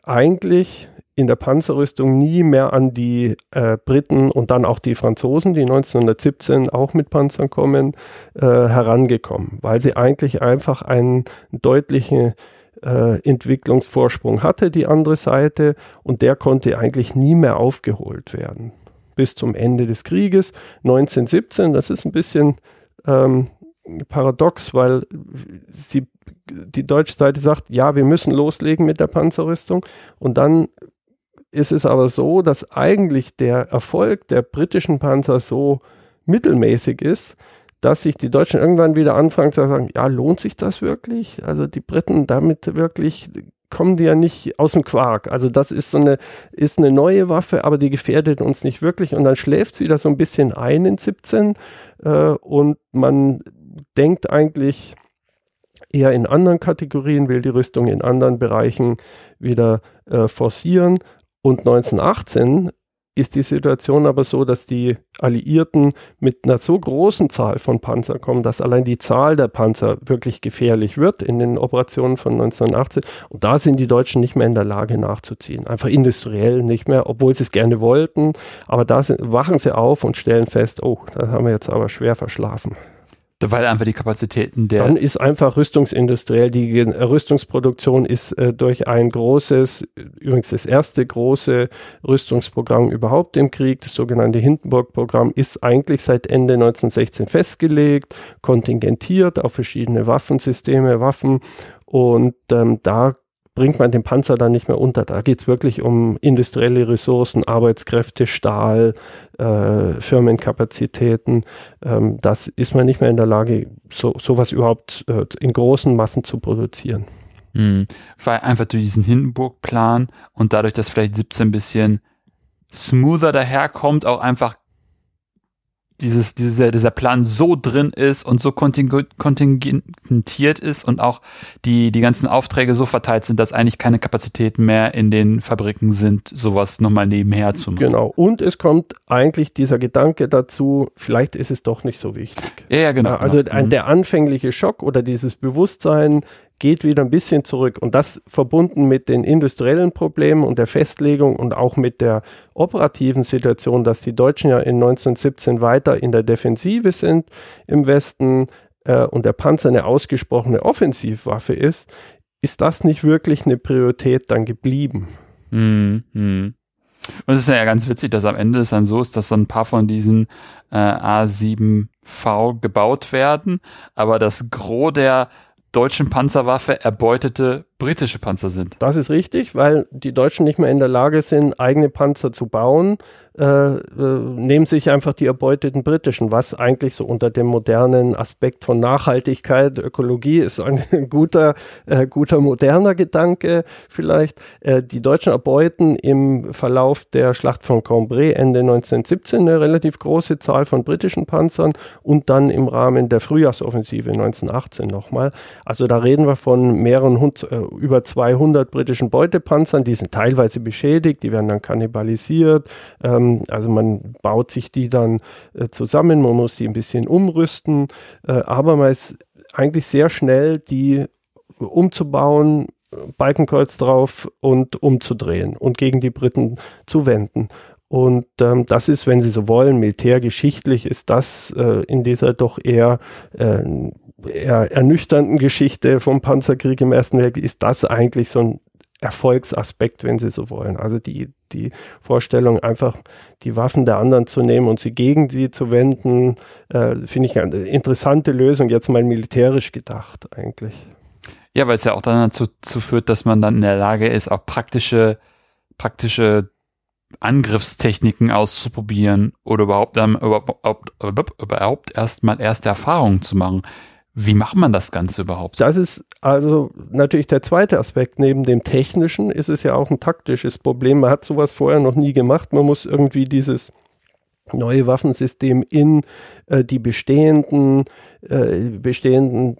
eigentlich in der Panzerrüstung nie mehr an die äh, Briten und dann auch die Franzosen, die 1917 auch mit Panzern kommen, äh, herangekommen, weil sie eigentlich einfach einen deutlichen äh, Entwicklungsvorsprung hatte, die andere Seite, und der konnte eigentlich nie mehr aufgeholt werden bis zum Ende des Krieges 1917. Das ist ein bisschen ähm, paradox, weil sie, die deutsche Seite sagt, ja, wir müssen loslegen mit der Panzerrüstung. Und dann ist es aber so, dass eigentlich der Erfolg der britischen Panzer so mittelmäßig ist, dass sich die Deutschen irgendwann wieder anfangen zu sagen, ja, lohnt sich das wirklich? Also die Briten damit wirklich kommen die ja nicht aus dem Quark. Also das ist so eine, ist eine neue Waffe, aber die gefährdet uns nicht wirklich. Und dann schläft sie wieder so ein bisschen ein in 17 äh, und man denkt eigentlich eher in anderen Kategorien, will die Rüstung in anderen Bereichen wieder äh, forcieren. Und 1918 ist die Situation aber so, dass die Alliierten mit einer so großen Zahl von Panzern kommen, dass allein die Zahl der Panzer wirklich gefährlich wird in den Operationen von 1918. Und da sind die Deutschen nicht mehr in der Lage nachzuziehen. Einfach industriell nicht mehr, obwohl sie es gerne wollten. Aber da sind, wachen sie auf und stellen fest, oh, da haben wir jetzt aber schwer verschlafen. Weil einfach die Kapazitäten der. Dann ist einfach rüstungsindustriell, die Rüstungsproduktion ist äh, durch ein großes, übrigens das erste große Rüstungsprogramm überhaupt im Krieg, das sogenannte Hindenburg-Programm, ist eigentlich seit Ende 1916 festgelegt, kontingentiert auf verschiedene Waffensysteme, Waffen und ähm, da bringt man den Panzer dann nicht mehr unter. Da geht es wirklich um industrielle Ressourcen, Arbeitskräfte, Stahl, äh, Firmenkapazitäten. Ähm, das ist man nicht mehr in der Lage, so, sowas überhaupt äh, in großen Massen zu produzieren. Mhm. Weil einfach durch diesen Hindenburg-Plan und dadurch, dass vielleicht 17 ein bisschen smoother daherkommt, auch einfach dieses, dieser, dieser Plan so drin ist und so kontingentiert ist und auch die, die ganzen Aufträge so verteilt sind, dass eigentlich keine Kapazitäten mehr in den Fabriken sind, sowas nochmal nebenher zu machen. Genau. Und es kommt eigentlich dieser Gedanke dazu, vielleicht ist es doch nicht so wichtig. Ja, ja genau. Also genau. ein, der anfängliche Schock oder dieses Bewusstsein, geht wieder ein bisschen zurück. Und das verbunden mit den industriellen Problemen und der Festlegung und auch mit der operativen Situation, dass die Deutschen ja in 1917 weiter in der Defensive sind im Westen äh, und der Panzer eine ausgesprochene Offensivwaffe ist, ist das nicht wirklich eine Priorität dann geblieben. Mhm. mhm. Und es ist ja ganz witzig, dass am Ende es dann so ist, dass so ein paar von diesen äh, A7V gebaut werden, aber das Gros der deutschen Panzerwaffe erbeutete britische Panzer sind. Das ist richtig, weil die Deutschen nicht mehr in der Lage sind, eigene Panzer zu bauen, äh, äh, nehmen sich einfach die erbeuteten britischen, was eigentlich so unter dem modernen Aspekt von Nachhaltigkeit, Ökologie ist ein *laughs* guter, äh, guter moderner Gedanke vielleicht. Äh, die Deutschen erbeuten im Verlauf der Schlacht von Cambrai Ende 1917 eine relativ große Zahl von britischen Panzern und dann im Rahmen der Frühjahrsoffensive 1918 nochmal. Also da reden wir von mehreren Hund, äh, über 200 britischen Beutepanzern, die sind teilweise beschädigt, die werden dann kannibalisiert. Ähm, also man baut sich die dann äh, zusammen, man muss sie ein bisschen umrüsten, äh, aber man ist eigentlich sehr schnell, die umzubauen, Balkenkreuz drauf und umzudrehen und gegen die Briten zu wenden. Und ähm, das ist, wenn Sie so wollen, militärgeschichtlich ist das äh, in dieser doch eher äh, ernüchternden Geschichte vom Panzerkrieg im Ersten Weltkrieg ist das eigentlich so ein Erfolgsaspekt, wenn Sie so wollen. Also die, die Vorstellung, einfach die Waffen der anderen zu nehmen und sie gegen sie zu wenden, äh, finde ich eine interessante Lösung, jetzt mal militärisch gedacht eigentlich. Ja, weil es ja auch dann dazu, dazu führt, dass man dann in der Lage ist, auch praktische, praktische Angriffstechniken auszuprobieren oder überhaupt, um, überhaupt, überhaupt erstmal erste Erfahrungen zu machen. Wie macht man das Ganze überhaupt? Das ist also natürlich der zweite Aspekt. Neben dem technischen ist es ja auch ein taktisches Problem. Man hat sowas vorher noch nie gemacht. Man muss irgendwie dieses neue Waffensystem in äh, die bestehenden, äh, bestehenden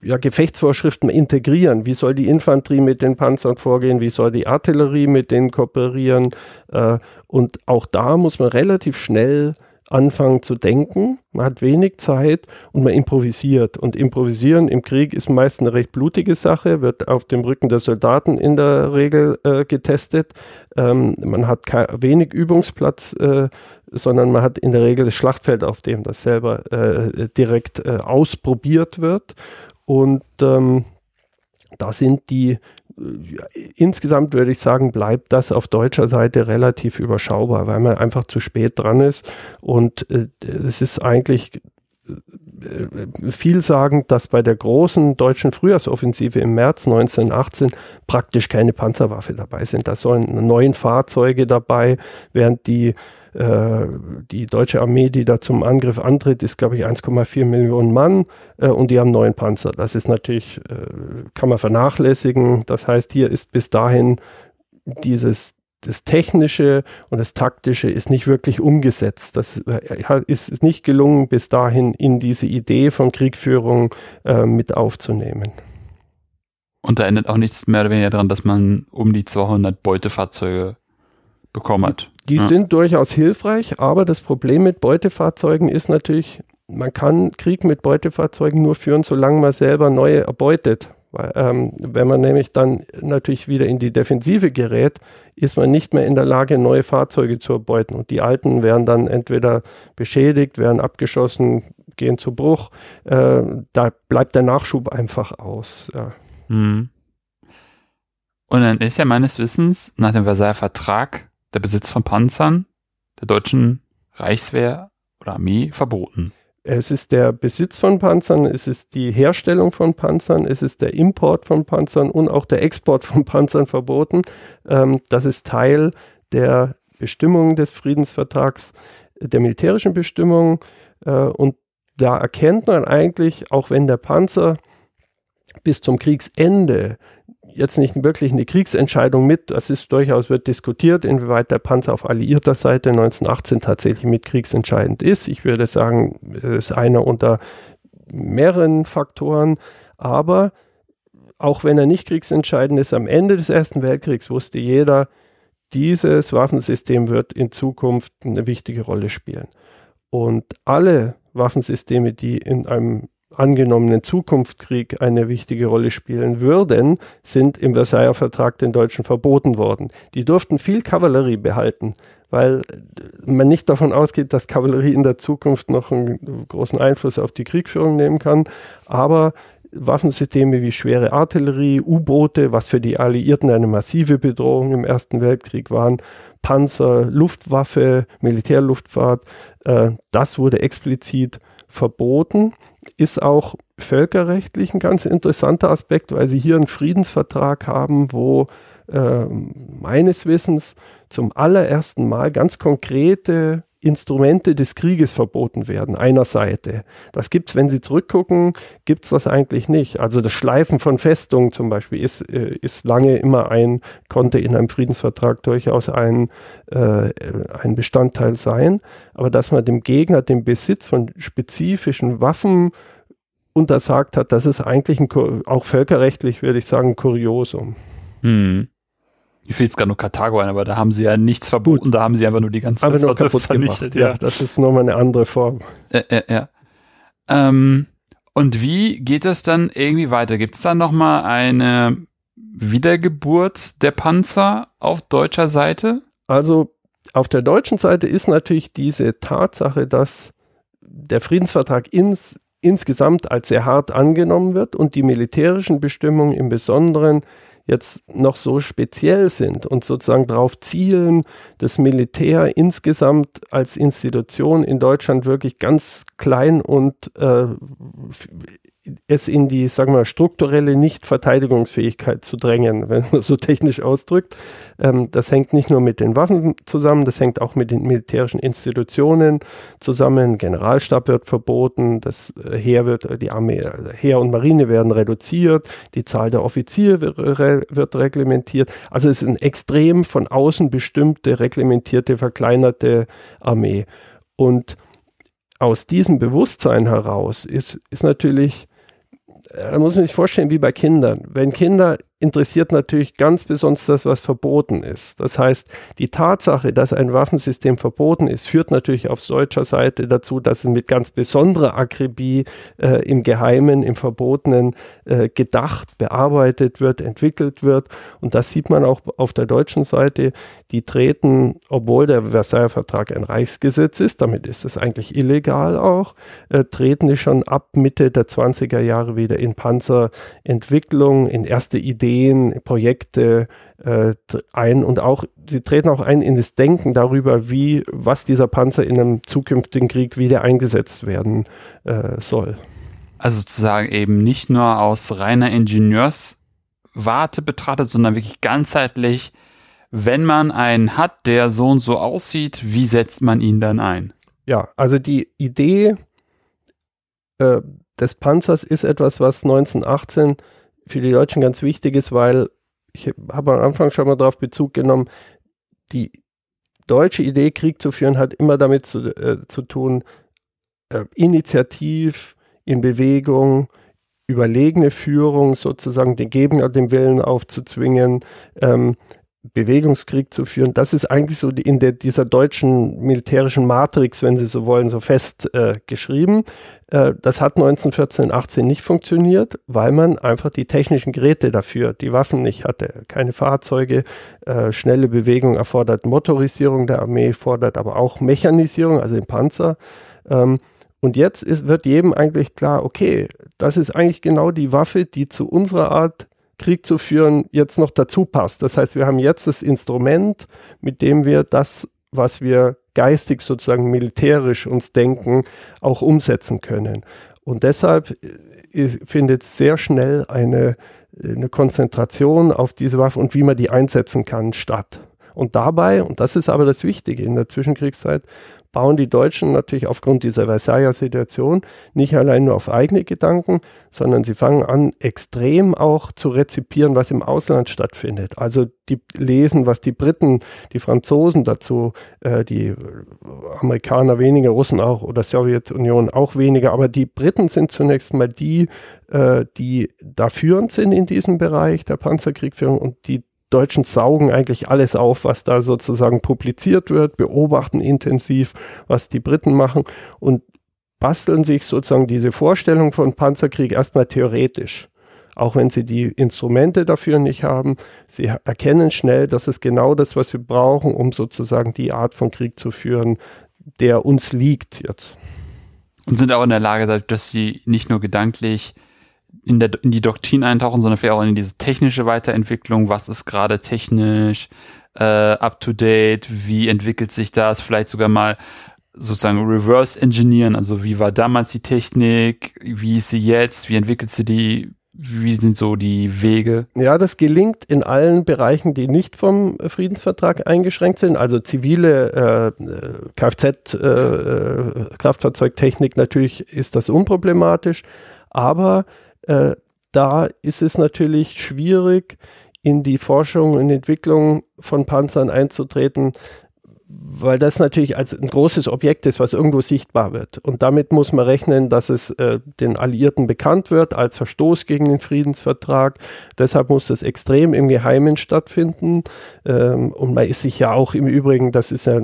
ja, Gefechtsvorschriften integrieren. Wie soll die Infanterie mit den Panzern vorgehen? Wie soll die Artillerie mit denen kooperieren? Äh, und auch da muss man relativ schnell anfangen zu denken. Man hat wenig Zeit und man improvisiert. Und improvisieren im Krieg ist meist eine recht blutige Sache, wird auf dem Rücken der Soldaten in der Regel äh, getestet. Ähm, man hat wenig Übungsplatz, äh, sondern man hat in der Regel das Schlachtfeld, auf dem das selber äh, direkt äh, ausprobiert wird. Und ähm, da sind die insgesamt würde ich sagen, bleibt das auf deutscher Seite relativ überschaubar, weil man einfach zu spät dran ist. Und äh, es ist eigentlich äh, vielsagend, dass bei der großen deutschen Frühjahrsoffensive im März 1918 praktisch keine Panzerwaffe dabei sind. Da sollen neun Fahrzeuge dabei, während die äh, die deutsche Armee, die da zum Angriff antritt, ist, glaube ich, 1,4 Millionen Mann äh, und die haben neun Panzer. Das ist natürlich, äh, kann man vernachlässigen. Das heißt, hier ist bis dahin dieses das Technische und das Taktische ist nicht wirklich umgesetzt. Das äh, ist nicht gelungen, bis dahin in diese Idee von Kriegführung äh, mit aufzunehmen. Und da ändert auch nichts mehr oder weniger daran, dass man um die 200 Beutefahrzeuge bekommen hat. Die ja. sind durchaus hilfreich, aber das Problem mit Beutefahrzeugen ist natürlich, man kann Krieg mit Beutefahrzeugen nur führen, solange man selber neue erbeutet. Weil, ähm, wenn man nämlich dann natürlich wieder in die Defensive gerät, ist man nicht mehr in der Lage, neue Fahrzeuge zu erbeuten. Und die alten werden dann entweder beschädigt, werden abgeschossen, gehen zu Bruch. Äh, da bleibt der Nachschub einfach aus. Ja. Mhm. Und dann ist ja meines Wissens nach dem Versailler Vertrag der Besitz von Panzern der deutschen Reichswehr oder Armee verboten. Es ist der Besitz von Panzern, es ist die Herstellung von Panzern, es ist der Import von Panzern und auch der Export von Panzern verboten. Ähm, das ist Teil der Bestimmungen des Friedensvertrags, der militärischen Bestimmungen. Äh, und da erkennt man eigentlich, auch wenn der Panzer bis zum Kriegsende jetzt nicht wirklich eine Kriegsentscheidung mit. Das ist durchaus, wird diskutiert, inwieweit der Panzer auf alliierter Seite 1918 tatsächlich mit kriegsentscheidend ist. Ich würde sagen, es ist einer unter mehreren Faktoren. Aber auch wenn er nicht kriegsentscheidend ist, am Ende des Ersten Weltkriegs wusste jeder, dieses Waffensystem wird in Zukunft eine wichtige Rolle spielen. Und alle Waffensysteme, die in einem angenommenen Zukunftskrieg eine wichtige Rolle spielen würden, sind im Versailler Vertrag den Deutschen verboten worden. Die durften viel Kavallerie behalten, weil man nicht davon ausgeht, dass Kavallerie in der Zukunft noch einen großen Einfluss auf die Kriegführung nehmen kann. Aber Waffensysteme wie schwere Artillerie, U-Boote, was für die Alliierten eine massive Bedrohung im Ersten Weltkrieg waren, Panzer, Luftwaffe, Militärluftfahrt, äh, das wurde explizit verboten ist auch völkerrechtlich ein ganz interessanter Aspekt, weil sie hier einen Friedensvertrag haben, wo äh, meines Wissens zum allerersten Mal ganz konkrete Instrumente des Krieges verboten werden, einer Seite. Das gibt es, wenn Sie zurückgucken, gibt es das eigentlich nicht. Also das Schleifen von Festungen zum Beispiel ist, äh, ist lange immer ein, konnte in einem Friedensvertrag durchaus ein, äh, ein Bestandteil sein. Aber dass man dem Gegner den Besitz von spezifischen Waffen untersagt hat, das ist eigentlich ein, auch völkerrechtlich, würde ich sagen, ein Kuriosum. Hm. Mir fehlt gerade nur Karthago ein, aber da haben sie ja nichts verboten, Gut. da haben sie einfach nur die ganze einfach Flotte kaputt vernichtet. Gemacht. Ja. ja, das ist nochmal eine andere Form. Äh, äh, ja. Ähm, und wie geht es dann irgendwie weiter? Gibt es da nochmal eine Wiedergeburt der Panzer auf deutscher Seite? Also auf der deutschen Seite ist natürlich diese Tatsache, dass der Friedensvertrag ins, insgesamt als sehr hart angenommen wird und die militärischen Bestimmungen im Besonderen jetzt noch so speziell sind und sozusagen darauf zielen, das Militär insgesamt als Institution in Deutschland wirklich ganz klein und äh, es in die, sagen wir, strukturelle Nichtverteidigungsfähigkeit zu drängen, wenn man so technisch ausdrückt. Ähm, das hängt nicht nur mit den Waffen zusammen, das hängt auch mit den militärischen Institutionen zusammen. Generalstab wird verboten, das Heer wird, die Armee, Heer und Marine werden reduziert, die Zahl der Offiziere wird reglementiert. Also es ist eine extrem von außen bestimmte, reglementierte, verkleinerte Armee. Und aus diesem Bewusstsein heraus ist, ist natürlich da muss man sich vorstellen, wie bei Kindern. Wenn Kinder interessiert natürlich ganz besonders das, was verboten ist. Das heißt, die Tatsache, dass ein Waffensystem verboten ist, führt natürlich auf deutscher Seite dazu, dass es mit ganz besonderer Akribie äh, im Geheimen, im Verbotenen äh, gedacht, bearbeitet wird, entwickelt wird. Und das sieht man auch auf der deutschen Seite. Die treten, obwohl der Versailler Vertrag ein Reichsgesetz ist, damit ist es eigentlich illegal auch, äh, treten die schon ab Mitte der 20er Jahre wieder in Panzerentwicklung, in erste Ideen Ideen, Projekte äh, ein und auch, sie treten auch ein in das Denken darüber, wie, was dieser Panzer in einem zukünftigen Krieg wieder eingesetzt werden äh, soll. Also sozusagen eben nicht nur aus reiner Ingenieurswarte betrachtet, sondern wirklich ganzheitlich, wenn man einen hat, der so und so aussieht, wie setzt man ihn dann ein? Ja, also die Idee äh, des Panzers ist etwas, was 1918 für die Deutschen ganz wichtig ist, weil ich habe am Anfang schon mal darauf Bezug genommen, die deutsche Idee, Krieg zu führen, hat immer damit zu, äh, zu tun, äh, initiativ, in Bewegung, überlegene Führung, sozusagen den Gegner dem Willen aufzuzwingen, ähm, Bewegungskrieg zu führen. Das ist eigentlich so in der, dieser deutschen militärischen Matrix, wenn Sie so wollen, so fest äh, geschrieben. Äh, das hat 1914, 18 nicht funktioniert, weil man einfach die technischen Geräte dafür, die Waffen nicht hatte. Keine Fahrzeuge, äh, schnelle Bewegung erfordert Motorisierung der Armee, fordert aber auch Mechanisierung, also im Panzer. Ähm, und jetzt ist, wird jedem eigentlich klar, okay, das ist eigentlich genau die Waffe, die zu unserer Art Krieg zu führen, jetzt noch dazu passt. Das heißt, wir haben jetzt das Instrument, mit dem wir das, was wir geistig sozusagen militärisch uns denken, auch umsetzen können. Und deshalb äh, findet sehr schnell eine, eine Konzentration auf diese Waffe und wie man die einsetzen kann statt. Und dabei, und das ist aber das Wichtige in der Zwischenkriegszeit, bauen die Deutschen natürlich aufgrund dieser Versailler Situation nicht allein nur auf eigene Gedanken, sondern sie fangen an, extrem auch zu rezipieren, was im Ausland stattfindet. Also die lesen, was die Briten, die Franzosen dazu, äh, die Amerikaner weniger, Russen auch oder Sowjetunion auch weniger, aber die Briten sind zunächst mal die, äh, die da führend sind in diesem Bereich der Panzerkriegführung und die Deutschen saugen eigentlich alles auf, was da sozusagen publiziert wird, beobachten intensiv, was die Briten machen und basteln sich sozusagen diese Vorstellung von Panzerkrieg erstmal theoretisch. Auch wenn sie die Instrumente dafür nicht haben, sie erkennen schnell, dass es genau das, was wir brauchen, um sozusagen die Art von Krieg zu führen, der uns liegt jetzt. Und sind auch in der Lage, dass sie nicht nur gedanklich in, der, in die Doktrin eintauchen, sondern vielleicht auch in diese technische Weiterentwicklung. Was ist gerade technisch äh, up to date? Wie entwickelt sich das? Vielleicht sogar mal sozusagen reverse engineeren. Also wie war damals die Technik? Wie ist sie jetzt? Wie entwickelt sie die? Wie sind so die Wege? Ja, das gelingt in allen Bereichen, die nicht vom Friedensvertrag eingeschränkt sind. Also zivile äh, Kfz, äh, äh, natürlich ist das unproblematisch. Aber äh, da ist es natürlich schwierig, in die Forschung und Entwicklung von Panzern einzutreten, weil das natürlich als ein großes Objekt ist, was irgendwo sichtbar wird. Und damit muss man rechnen, dass es äh, den Alliierten bekannt wird als Verstoß gegen den Friedensvertrag. Deshalb muss das extrem im Geheimen stattfinden. Ähm, und man ist sich ja auch im Übrigen, das ist ja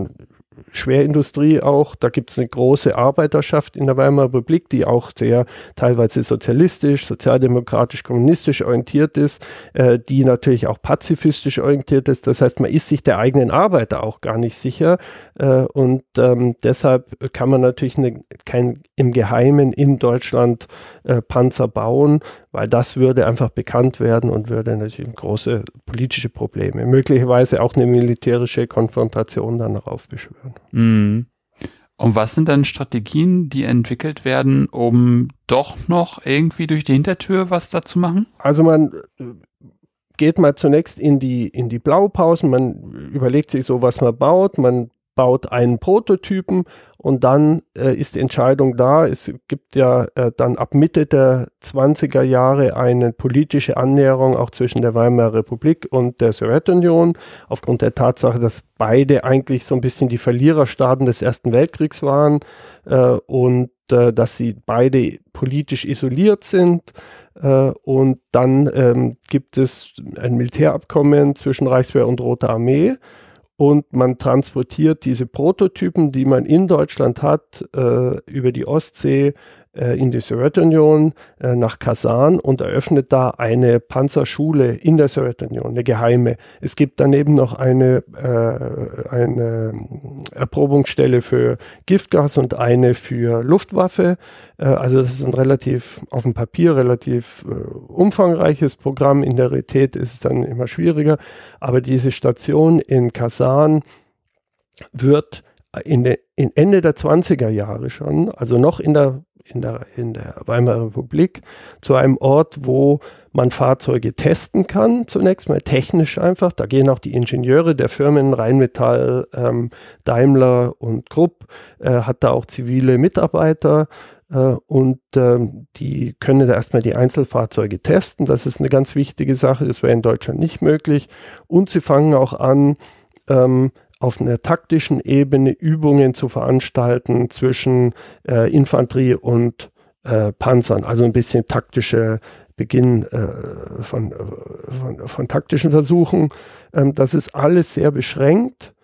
Schwerindustrie auch. Da gibt es eine große Arbeiterschaft in der Weimarer Republik, die auch sehr teilweise sozialistisch, sozialdemokratisch, kommunistisch orientiert ist, äh, die natürlich auch pazifistisch orientiert ist. Das heißt, man ist sich der eigenen Arbeiter auch gar nicht sicher. Äh, und ähm, deshalb kann man natürlich eine, kein im Geheimen in Deutschland äh, Panzer bauen, weil das würde einfach bekannt werden und würde natürlich große politische Probleme, möglicherweise auch eine militärische Konfrontation dann darauf beschwören. Mhm. Und was sind dann Strategien, die entwickelt werden, um doch noch irgendwie durch die Hintertür was da zu machen? Also man äh, geht mal zunächst in die, in die Blaupausen, man überlegt sich so, was man baut, man baut einen Prototypen und dann äh, ist die Entscheidung da. Es gibt ja äh, dann ab Mitte der 20er Jahre eine politische Annäherung auch zwischen der Weimarer Republik und der Sowjetunion, aufgrund der Tatsache, dass beide eigentlich so ein bisschen die Verliererstaaten des Ersten Weltkriegs waren äh, und äh, dass sie beide politisch isoliert sind. Äh, und dann ähm, gibt es ein Militärabkommen zwischen Reichswehr und Roter Armee und man transportiert diese Prototypen, die man in Deutschland hat, äh, über die Ostsee in die Sowjetunion äh, nach Kasan und eröffnet da eine Panzerschule in der Sowjetunion, eine geheime. Es gibt daneben noch eine, äh, eine Erprobungsstelle für Giftgas und eine für Luftwaffe. Äh, also das ist ein relativ auf dem Papier relativ äh, umfangreiches Programm. In der Realität ist es dann immer schwieriger. Aber diese Station in Kasan wird in, de, in Ende der 20er Jahre schon, also noch in der in der, in der Weimarer Republik zu einem Ort, wo man Fahrzeuge testen kann, zunächst mal technisch einfach. Da gehen auch die Ingenieure der Firmen Rheinmetall, ähm, Daimler und Krupp, äh, hat da auch zivile Mitarbeiter äh, und ähm, die können da erstmal die Einzelfahrzeuge testen. Das ist eine ganz wichtige Sache, das wäre in Deutschland nicht möglich. Und sie fangen auch an, ähm, auf einer taktischen Ebene Übungen zu veranstalten zwischen äh, Infanterie und äh, Panzern, also ein bisschen taktische Beginn äh, von, äh, von, von, taktischen Versuchen. Ähm, das ist alles sehr beschränkt,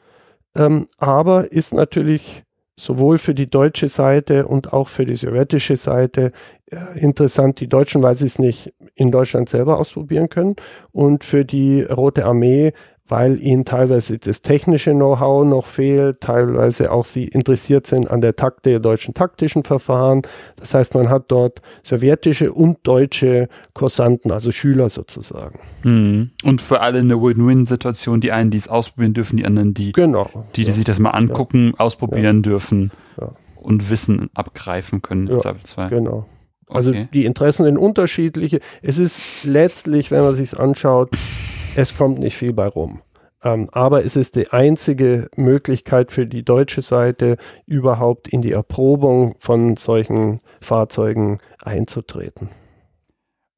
ähm, aber ist natürlich sowohl für die deutsche Seite und auch für die sowjetische Seite äh, interessant. Die Deutschen, weil sie es nicht in Deutschland selber ausprobieren können und für die Rote Armee, weil ihnen teilweise das technische Know-how noch fehlt, teilweise auch sie interessiert sind an der Takt der deutschen taktischen Verfahren. Das heißt, man hat dort sowjetische und deutsche Kursanten, also Schüler sozusagen. Mhm. Und für alle eine Win-Win-Situation, die einen, die es ausprobieren dürfen, die anderen, die, genau. die, die ja. sich das mal angucken, ja. ausprobieren ja. dürfen und Wissen abgreifen können Zweifelsfall. Genau. Also okay. die Interessen sind unterschiedliche. Es ist letztlich, wenn man sich anschaut, es kommt nicht viel bei rum. Ähm, aber es ist die einzige Möglichkeit für die deutsche Seite, überhaupt in die Erprobung von solchen Fahrzeugen einzutreten.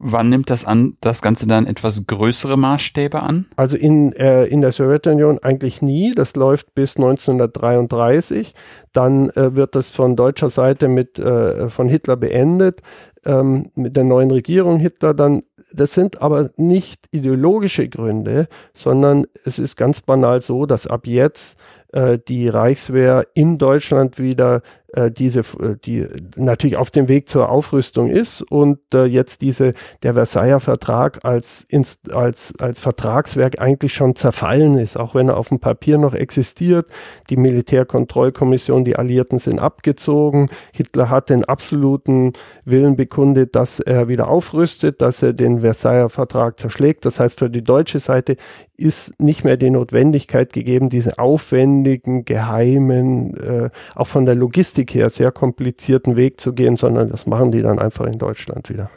Wann nimmt das an, das Ganze dann etwas größere Maßstäbe an? Also in, äh, in der Sowjetunion eigentlich nie. Das läuft bis 1933. Dann äh, wird das von deutscher Seite mit, äh, von Hitler beendet. Ähm, mit der neuen Regierung Hitler dann das sind aber nicht ideologische Gründe, sondern es ist ganz banal so, dass ab jetzt äh, die Reichswehr in Deutschland wieder äh, diese, äh, die natürlich auf dem Weg zur Aufrüstung ist und äh, jetzt diese, der Versailler Vertrag als, als, als Vertragswerk eigentlich schon zerfallen ist, auch wenn er auf dem Papier noch existiert. Die Militärkontrollkommission, die Alliierten sind abgezogen. Hitler hat den absoluten Willen bekundet, dass er wieder aufrüstet, dass er den Versailler Vertrag zerschlägt. Das heißt, für die deutsche Seite ist nicht mehr die Notwendigkeit gegeben, diese aufwendigen, geheimen, äh, auch von der Logistik her sehr komplizierten Weg zu gehen, sondern das machen die dann einfach in Deutschland wieder.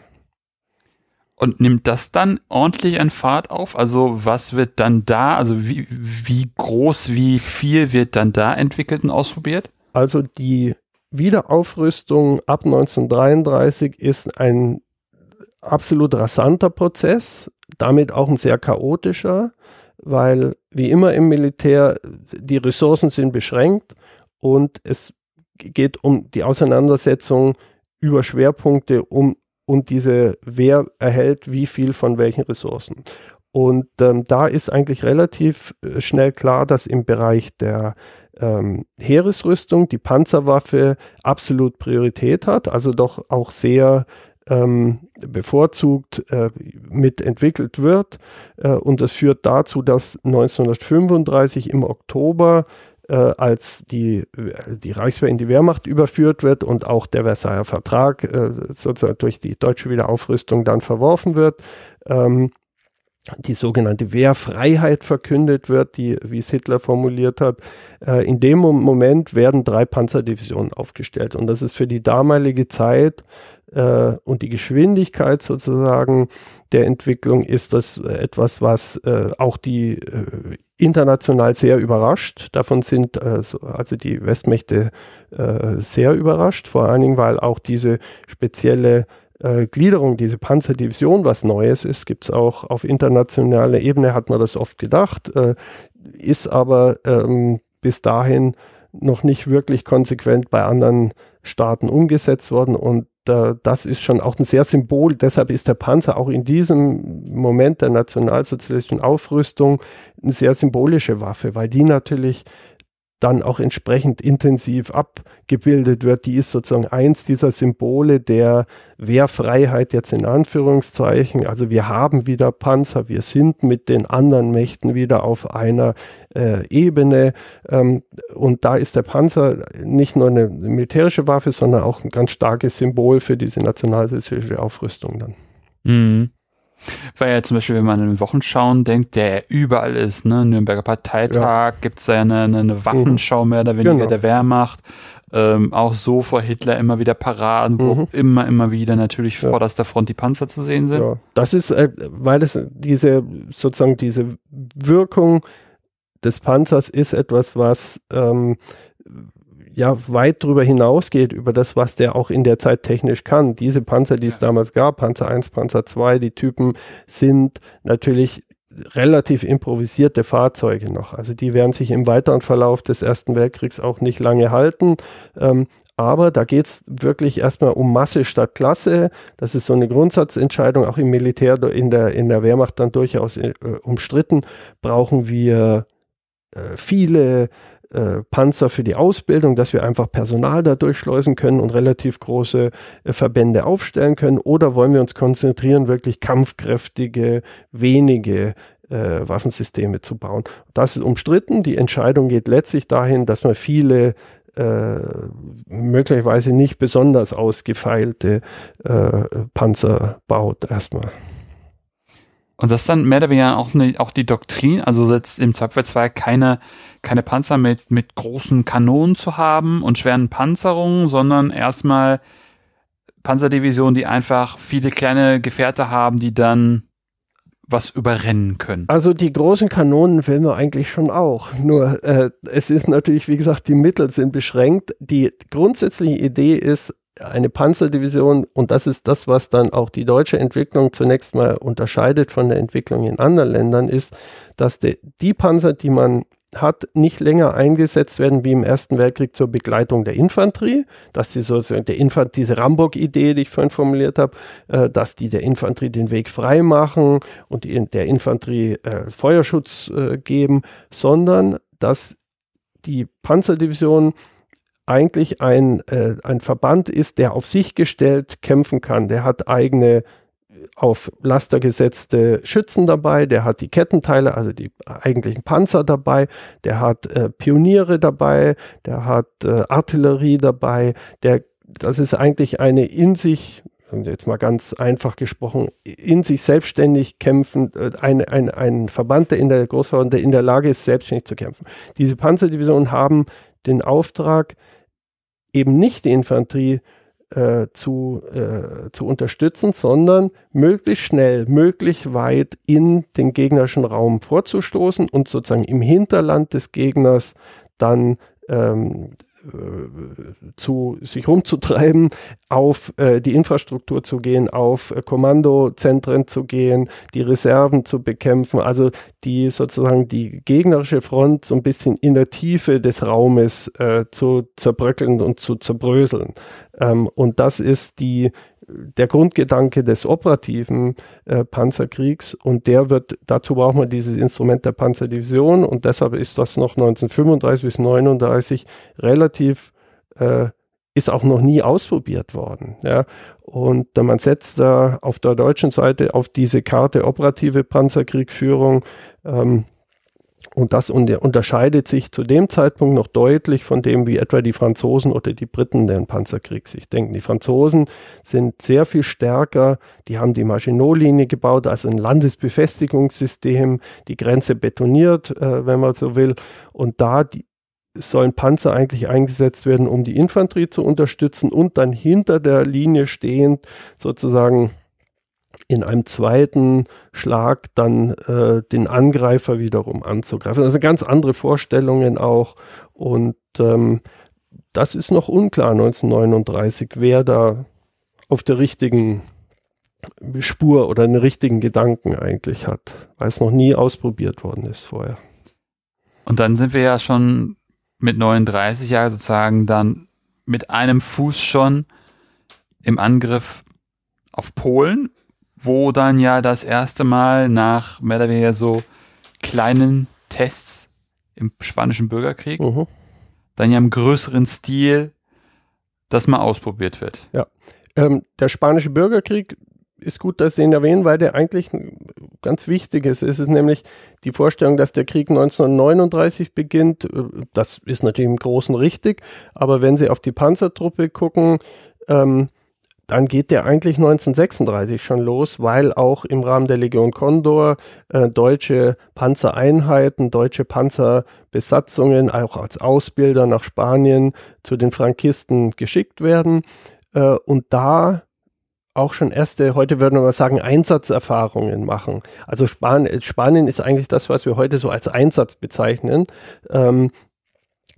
Und nimmt das dann ordentlich an Fahrt auf? Also was wird dann da, also wie, wie groß, wie viel wird dann da entwickelt und ausprobiert? Also die Wiederaufrüstung ab 1933 ist ein absolut rasanter Prozess, damit auch ein sehr chaotischer weil wie immer im Militär die Ressourcen sind beschränkt und es geht um die Auseinandersetzung über Schwerpunkte um und diese, wer erhält wie viel von welchen Ressourcen. Und ähm, da ist eigentlich relativ äh, schnell klar, dass im Bereich der ähm, Heeresrüstung die Panzerwaffe absolut Priorität hat, also doch auch sehr ähm, bevorzugt äh, mitentwickelt wird. Äh, und das führt dazu, dass 1935 im Oktober äh, als die, die Reichswehr in die Wehrmacht überführt wird und auch der Versailler Vertrag äh, sozusagen durch die deutsche Wiederaufrüstung dann verworfen wird, ähm, die sogenannte Wehrfreiheit verkündet wird, die, wie es Hitler formuliert hat. Äh, in dem Moment werden drei Panzerdivisionen aufgestellt. Und das ist für die damalige Zeit äh, und die Geschwindigkeit sozusagen der Entwicklung ist das etwas, was äh, auch die äh, international sehr überrascht. Davon sind äh, also die Westmächte äh, sehr überrascht, vor allen Dingen, weil auch diese spezielle äh, Gliederung, diese Panzerdivision, was Neues ist, gibt es auch auf internationaler Ebene, hat man das oft gedacht, äh, ist aber ähm, bis dahin noch nicht wirklich konsequent bei anderen Staaten umgesetzt worden und äh, das ist schon auch ein sehr Symbol. Deshalb ist der Panzer auch in diesem Moment der nationalsozialistischen Aufrüstung eine sehr symbolische Waffe, weil die natürlich dann auch entsprechend intensiv abgebildet wird. Die ist sozusagen eins dieser Symbole der Wehrfreiheit jetzt in Anführungszeichen. Also wir haben wieder Panzer, wir sind mit den anderen Mächten wieder auf einer äh, Ebene. Ähm, und da ist der Panzer nicht nur eine militärische Waffe, sondern auch ein ganz starkes Symbol für diese nationalsozialistische Aufrüstung dann. Mhm. Weil ja zum Beispiel, wenn man an den Wochenschauen denkt, der überall ist, ne, Nürnberger Parteitag, ja. gibt es ja eine, eine Waffenschau mehr oder weniger genau. der Wehrmacht. Ähm, auch so vor Hitler immer wieder Paraden, wo mhm. immer, immer wieder natürlich ja. vorderster Front die Panzer zu sehen sind. Ja. Das ist, äh, weil es diese, sozusagen diese Wirkung des Panzers ist etwas, was ähm, ja weit darüber hinausgeht, über das, was der auch in der Zeit technisch kann. Diese Panzer, die es damals gab, Panzer 1, Panzer 2, die Typen sind natürlich relativ improvisierte Fahrzeuge noch. Also die werden sich im weiteren Verlauf des Ersten Weltkriegs auch nicht lange halten. Ähm, aber da geht es wirklich erstmal um Masse statt Klasse. Das ist so eine Grundsatzentscheidung, auch im Militär, in der, in der Wehrmacht dann durchaus äh, umstritten. Brauchen wir äh, viele äh, Panzer für die Ausbildung, dass wir einfach Personal da durchschleusen können und relativ große äh, Verbände aufstellen können? Oder wollen wir uns konzentrieren, wirklich kampfkräftige, wenige äh, Waffensysteme zu bauen. Das ist umstritten. Die Entscheidung geht letztlich dahin, dass man viele äh, möglicherweise nicht besonders ausgefeilte äh, Panzer baut erstmal. Und das ist dann mehr oder weniger auch, ne, auch die Doktrin, also jetzt im Zweifel 2 keine, keine Panzer mit, mit großen Kanonen zu haben und schweren Panzerungen, sondern erstmal Panzerdivisionen, die einfach viele kleine Gefährte haben, die dann was überrennen können. Also die großen Kanonen will man eigentlich schon auch. Nur äh, es ist natürlich, wie gesagt, die Mittel sind beschränkt. Die grundsätzliche Idee ist, eine Panzerdivision, und das ist das, was dann auch die deutsche Entwicklung zunächst mal unterscheidet von der Entwicklung in anderen Ländern, ist, dass de, die Panzer, die man hat, nicht länger eingesetzt werden wie im Ersten Weltkrieg zur Begleitung der Infanterie, dass sie sozusagen der Infant diese Rambock-Idee, die ich vorhin formuliert habe, äh, dass die der Infanterie den Weg frei machen und die, der Infanterie äh, Feuerschutz äh, geben, sondern dass die Panzerdivision eigentlich ein, äh, ein Verband ist, der auf sich gestellt kämpfen kann. Der hat eigene auf Laster gesetzte Schützen dabei, der hat die Kettenteile, also die eigentlichen Panzer dabei, der hat äh, Pioniere dabei, der hat äh, Artillerie dabei, der, das ist eigentlich eine in sich, jetzt mal ganz einfach gesprochen, in sich selbstständig kämpfen, äh, ein, ein, ein Verband, der in der Großverband, der in der Lage ist, selbstständig zu kämpfen. Diese Panzerdivisionen haben den Auftrag, eben nicht die Infanterie äh, zu, äh, zu unterstützen, sondern möglichst schnell, möglichst weit in den gegnerischen Raum vorzustoßen und sozusagen im Hinterland des Gegners dann ähm, zu sich rumzutreiben, auf äh, die Infrastruktur zu gehen, auf äh, Kommandozentren zu gehen, die Reserven zu bekämpfen, also die sozusagen die gegnerische Front so ein bisschen in der Tiefe des Raumes äh, zu zerbröckeln und zu zerbröseln. Ähm, und das ist die der Grundgedanke des operativen äh, Panzerkriegs und der wird, dazu braucht man dieses Instrument der Panzerdivision und deshalb ist das noch 1935 bis 1939 relativ, äh, ist auch noch nie ausprobiert worden. Ja? Und man setzt da auf der deutschen Seite auf diese Karte operative Panzerkriegsführung ähm, und das unterscheidet sich zu dem Zeitpunkt noch deutlich von dem, wie etwa die Franzosen oder die Briten den Panzerkrieg sich denken. Die Franzosen sind sehr viel stärker, die haben die Maginot-Linie gebaut, also ein Landesbefestigungssystem, die Grenze betoniert, äh, wenn man so will. Und da die, sollen Panzer eigentlich eingesetzt werden, um die Infanterie zu unterstützen und dann hinter der Linie stehend sozusagen in einem zweiten Schlag dann äh, den Angreifer wiederum anzugreifen. Das sind ganz andere Vorstellungen auch und ähm, das ist noch unklar 1939, wer da auf der richtigen Spur oder den richtigen Gedanken eigentlich hat, weil es noch nie ausprobiert worden ist vorher. Und dann sind wir ja schon mit 39 Jahren sozusagen dann mit einem Fuß schon im Angriff auf Polen wo dann ja das erste Mal nach mehr oder weniger so kleinen Tests im spanischen Bürgerkrieg, uh dann ja im größeren Stil das mal ausprobiert wird. Ja. Ähm, der spanische Bürgerkrieg ist gut, dass Sie ihn erwähnen, weil der eigentlich ganz wichtig ist. Es ist nämlich die Vorstellung, dass der Krieg 1939 beginnt. Das ist natürlich im Großen richtig. Aber wenn Sie auf die Panzertruppe gucken, ähm, dann geht der eigentlich 1936 schon los, weil auch im Rahmen der Legion Condor äh, deutsche Panzereinheiten, deutsche Panzerbesatzungen auch als Ausbilder nach Spanien zu den Frankisten geschickt werden äh, und da auch schon erste, heute würden wir sagen, Einsatzerfahrungen machen. Also Span Spanien ist eigentlich das, was wir heute so als Einsatz bezeichnen. Ähm,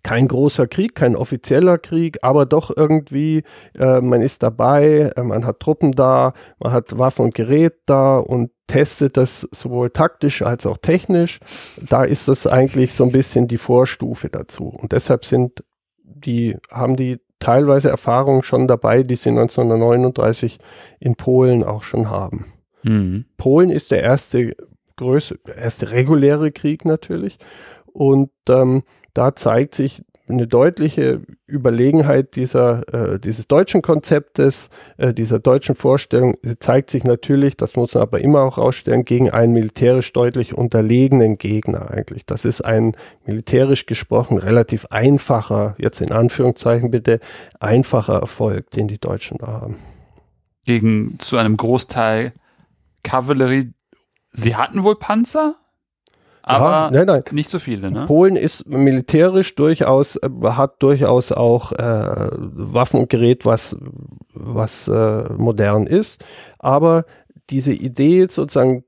kein großer Krieg, kein offizieller Krieg, aber doch irgendwie, äh, man ist dabei, äh, man hat Truppen da, man hat Waffen und Gerät da und testet das sowohl taktisch als auch technisch. Da ist das eigentlich so ein bisschen die Vorstufe dazu. Und deshalb sind die, haben die teilweise Erfahrungen schon dabei, die sie 1939 in Polen auch schon haben. Mhm. Polen ist der erste größte, erste reguläre Krieg natürlich. Und ähm, da zeigt sich eine deutliche Überlegenheit dieser, äh, dieses deutschen Konzeptes, äh, dieser deutschen Vorstellung. Sie zeigt sich natürlich, das muss man aber immer auch ausstellen, gegen einen militärisch deutlich unterlegenen Gegner eigentlich. Das ist ein militärisch gesprochen relativ einfacher, jetzt in Anführungszeichen bitte, einfacher Erfolg, den die Deutschen da haben. Gegen zu einem Großteil Kavallerie. Sie hatten wohl Panzer? Aber ja, nein, nein. nicht so viele. Ne? Polen ist militärisch durchaus, äh, hat durchaus auch äh, Waffen und Gerät, was, was äh, modern ist. Aber diese Idee sozusagen,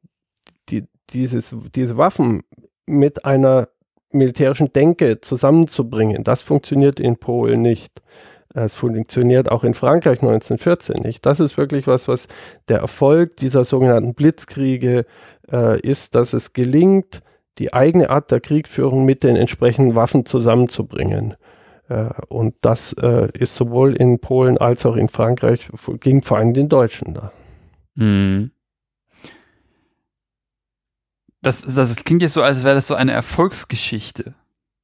die, dieses, diese Waffen mit einer militärischen Denke zusammenzubringen, das funktioniert in Polen nicht. Es funktioniert auch in Frankreich 1914 nicht. Das ist wirklich was, was der Erfolg dieser sogenannten Blitzkriege äh, ist, dass es gelingt, die eigene Art der Kriegführung mit den entsprechenden Waffen zusammenzubringen. Äh, und das äh, ist sowohl in Polen als auch in Frankreich, ging vor allem den Deutschen da. Mhm. Das, das klingt jetzt so, als wäre das so eine Erfolgsgeschichte.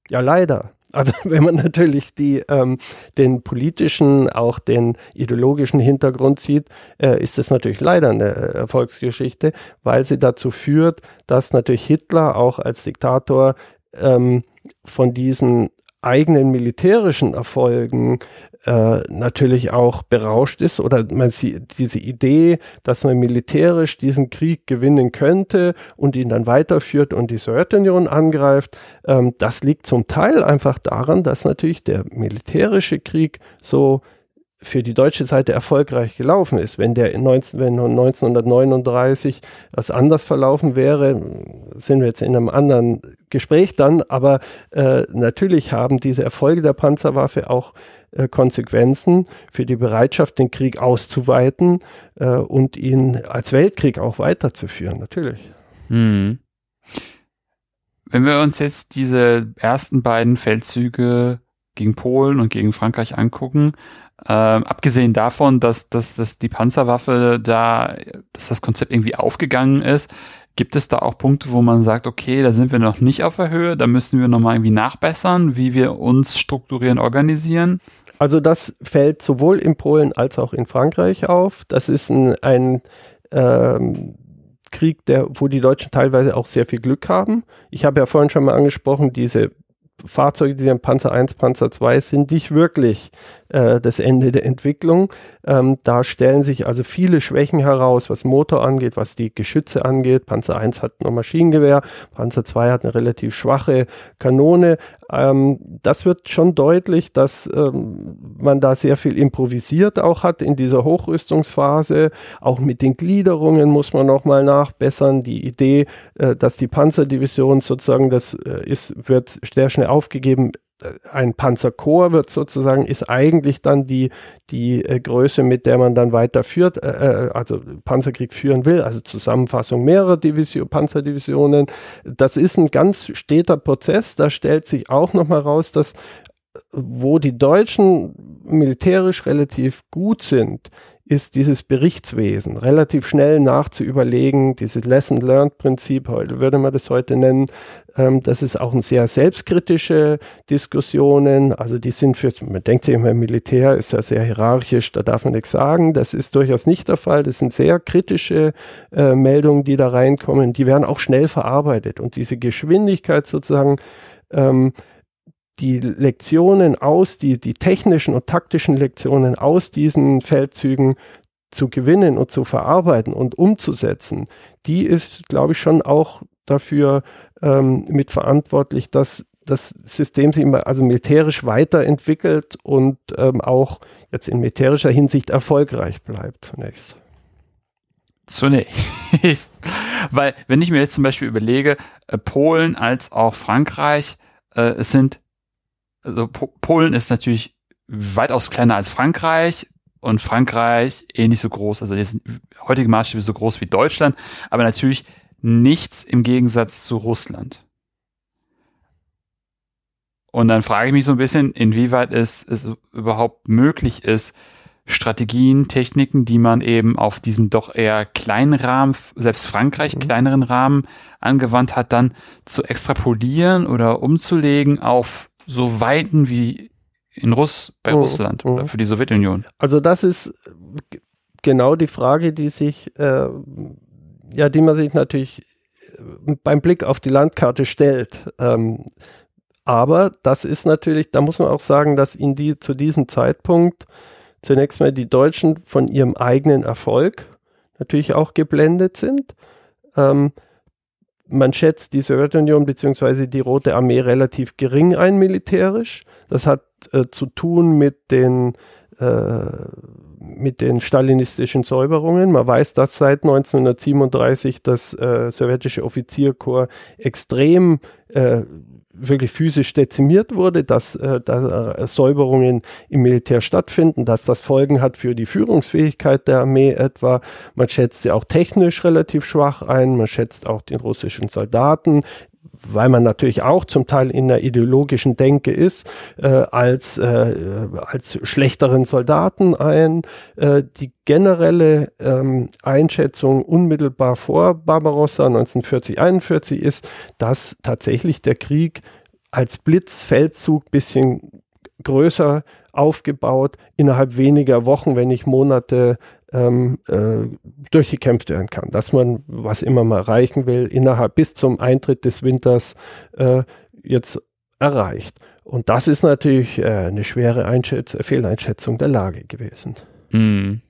Ja, leider. Also *laughs* wenn man natürlich die, ähm, den politischen, auch den ideologischen Hintergrund sieht, äh, ist es natürlich leider eine äh, Erfolgsgeschichte, weil sie dazu führt, dass natürlich Hitler auch als Diktator ähm, von diesen eigenen militärischen Erfolgen äh, natürlich auch berauscht ist oder man sieht diese Idee, dass man militärisch diesen Krieg gewinnen könnte und ihn dann weiterführt und die Sowjetunion angreift, ähm, das liegt zum Teil einfach daran, dass natürlich der militärische Krieg so für die deutsche Seite erfolgreich gelaufen ist. Wenn der in 19, wenn 1939 was anders verlaufen wäre, sind wir jetzt in einem anderen Gespräch dann, aber äh, natürlich haben diese Erfolge der Panzerwaffe auch äh, Konsequenzen für die Bereitschaft, den Krieg auszuweiten äh, und ihn als Weltkrieg auch weiterzuführen, natürlich. Hm. Wenn wir uns jetzt diese ersten beiden Feldzüge gegen Polen und gegen Frankreich angucken, äh, abgesehen davon, dass, dass, dass die Panzerwaffe da, dass das Konzept irgendwie aufgegangen ist, gibt es da auch Punkte, wo man sagt, okay, da sind wir noch nicht auf der Höhe, da müssen wir nochmal irgendwie nachbessern, wie wir uns strukturieren, organisieren? Also das fällt sowohl in Polen als auch in Frankreich auf. Das ist ein, ein ähm, Krieg, der, wo die Deutschen teilweise auch sehr viel Glück haben. Ich habe ja vorhin schon mal angesprochen, diese Fahrzeuge, die im Panzer 1, Panzer 2 sind nicht wirklich äh, das Ende der Entwicklung. Ähm, da stellen sich also viele Schwächen heraus, was Motor angeht, was die Geschütze angeht. Panzer 1 hat noch Maschinengewehr, Panzer 2 hat eine relativ schwache Kanone. Ähm, das wird schon deutlich, dass ähm, man da sehr viel improvisiert auch hat in dieser Hochrüstungsphase. Auch mit den Gliederungen muss man nochmal nachbessern. Die Idee, äh, dass die Panzerdivision sozusagen, das äh, ist, wird sehr schnell aufgegeben, ein Panzerkorps wird sozusagen, ist eigentlich dann die, die äh, Größe, mit der man dann weiterführt, äh, äh, also Panzerkrieg führen will, also Zusammenfassung mehrerer Division, Panzerdivisionen. Das ist ein ganz steter Prozess. Da stellt sich auch nochmal raus, dass wo die Deutschen militärisch relativ gut sind, ist dieses Berichtswesen relativ schnell nachzuüberlegen, dieses Lesson-Learned-Prinzip, heute würde man das heute nennen, ähm, das ist auch eine sehr selbstkritische Diskussionen, also die sind für, man denkt sich immer, Militär ist ja sehr hierarchisch, da darf man nichts sagen, das ist durchaus nicht der Fall, das sind sehr kritische äh, Meldungen, die da reinkommen, die werden auch schnell verarbeitet. Und diese Geschwindigkeit sozusagen, ähm, die Lektionen aus, die, die technischen und taktischen Lektionen aus diesen Feldzügen zu gewinnen und zu verarbeiten und umzusetzen, die ist, glaube ich, schon auch dafür ähm, mitverantwortlich, dass das System sich immer also militärisch weiterentwickelt und ähm, auch jetzt in militärischer Hinsicht erfolgreich bleibt zunächst. Zunächst. *laughs* Weil, wenn ich mir jetzt zum Beispiel überlege, äh, Polen als auch Frankreich, äh, sind also Polen ist natürlich weitaus kleiner als Frankreich und Frankreich eh nicht so groß, also jetzt heutige Maßstäbe so groß wie Deutschland, aber natürlich nichts im Gegensatz zu Russland. Und dann frage ich mich so ein bisschen, inwieweit es, es überhaupt möglich ist, Strategien, Techniken, die man eben auf diesem doch eher kleinen Rahmen, selbst Frankreich mhm. kleineren Rahmen angewandt hat, dann zu extrapolieren oder umzulegen auf so weiten wie in Russ, bei mhm. Russland oder mhm. für die Sowjetunion? Also das ist genau die Frage, die sich, äh, ja, die man sich natürlich äh, beim Blick auf die Landkarte stellt. Ähm, aber das ist natürlich, da muss man auch sagen, dass in die, zu diesem Zeitpunkt zunächst mal die Deutschen von ihrem eigenen Erfolg natürlich auch geblendet sind. Ähm, man schätzt die Sowjetunion bzw. die Rote Armee relativ gering ein militärisch. Das hat äh, zu tun mit den, äh, mit den stalinistischen Säuberungen. Man weiß, dass seit 1937 das äh, sowjetische Offizierkorps extrem äh, wirklich physisch dezimiert wurde, dass, äh, dass äh, Säuberungen im Militär stattfinden, dass das Folgen hat für die Führungsfähigkeit der Armee etwa. Man schätzt sie auch technisch relativ schwach ein, man schätzt auch den russischen Soldaten weil man natürlich auch zum Teil in der ideologischen Denke ist, äh, als, äh, als schlechteren Soldaten ein. Äh, die generelle ähm, Einschätzung unmittelbar vor Barbarossa 1940, 41 ist, dass tatsächlich der Krieg als Blitzfeldzug bisschen größer aufgebaut, innerhalb weniger Wochen, wenn nicht Monate ähm, äh, durchgekämpft werden kann. Dass man, was immer man erreichen will, innerhalb bis zum Eintritt des Winters äh, jetzt erreicht. Und das ist natürlich äh, eine schwere Einschätz Fehleinschätzung der Lage gewesen. Hm.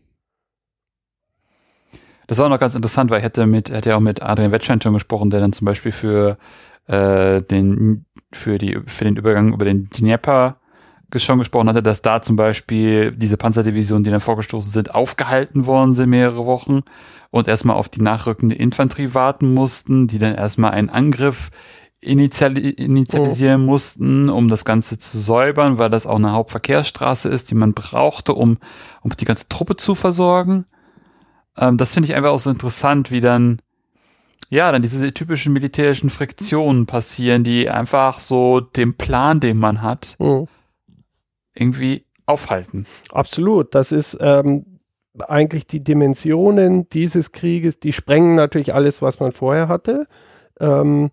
Das war noch ganz interessant, weil ich hätte mit, hätte ja auch mit Adrian Wettschein schon gesprochen, der dann zum Beispiel für äh, den, für die, für den Übergang über den Dnieper schon gesprochen hatte, dass da zum Beispiel diese Panzerdivisionen, die dann vorgestoßen sind, aufgehalten worden sind mehrere Wochen und erstmal auf die nachrückende Infanterie warten mussten, die dann erstmal einen Angriff initiali initialisieren oh. mussten, um das Ganze zu säubern, weil das auch eine Hauptverkehrsstraße ist, die man brauchte, um, um die ganze Truppe zu versorgen. Ähm, das finde ich einfach auch so interessant, wie dann ja, dann diese typischen militärischen Friktionen passieren, die einfach so dem Plan, den man hat, oh irgendwie aufhalten. Absolut. Das ist ähm, eigentlich die Dimensionen dieses Krieges, die sprengen natürlich alles, was man vorher hatte. Ähm,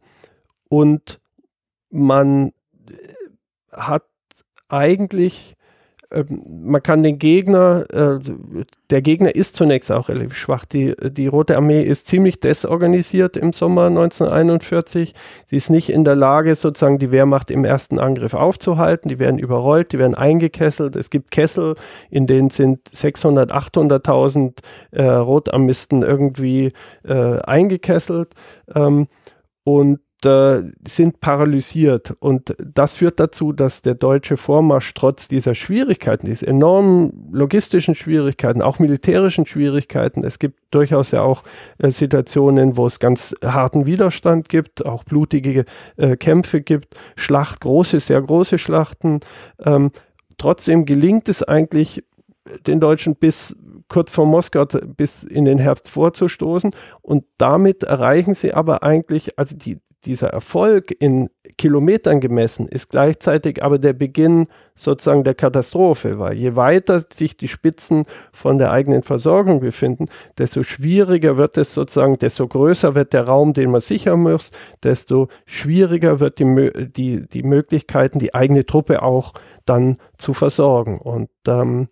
und man hat eigentlich man kann den Gegner, äh, der Gegner ist zunächst auch relativ schwach. Die, die Rote Armee ist ziemlich desorganisiert im Sommer 1941. Sie ist nicht in der Lage, sozusagen die Wehrmacht im ersten Angriff aufzuhalten. Die werden überrollt, die werden eingekesselt. Es gibt Kessel, in denen sind 600, 800.000 äh, Rotarmisten irgendwie äh, eingekesselt. Ähm, und äh, sind paralysiert. Und das führt dazu, dass der deutsche Vormarsch trotz dieser Schwierigkeiten, dieser enormen logistischen Schwierigkeiten, auch militärischen Schwierigkeiten, es gibt durchaus ja auch äh, Situationen, wo es ganz harten Widerstand gibt, auch blutige äh, Kämpfe gibt, Schlacht, große, sehr große Schlachten. Ähm, trotzdem gelingt es eigentlich den Deutschen bis kurz vor Moskau bis in den Herbst vorzustoßen. Und damit erreichen sie aber eigentlich, also die, dieser Erfolg in Kilometern gemessen ist gleichzeitig aber der Beginn sozusagen der Katastrophe, weil je weiter sich die Spitzen von der eigenen Versorgung befinden, desto schwieriger wird es sozusagen, desto größer wird der Raum, den man sichern muss, desto schwieriger wird die, die, die Möglichkeiten, die eigene Truppe auch dann zu versorgen. Und ähm,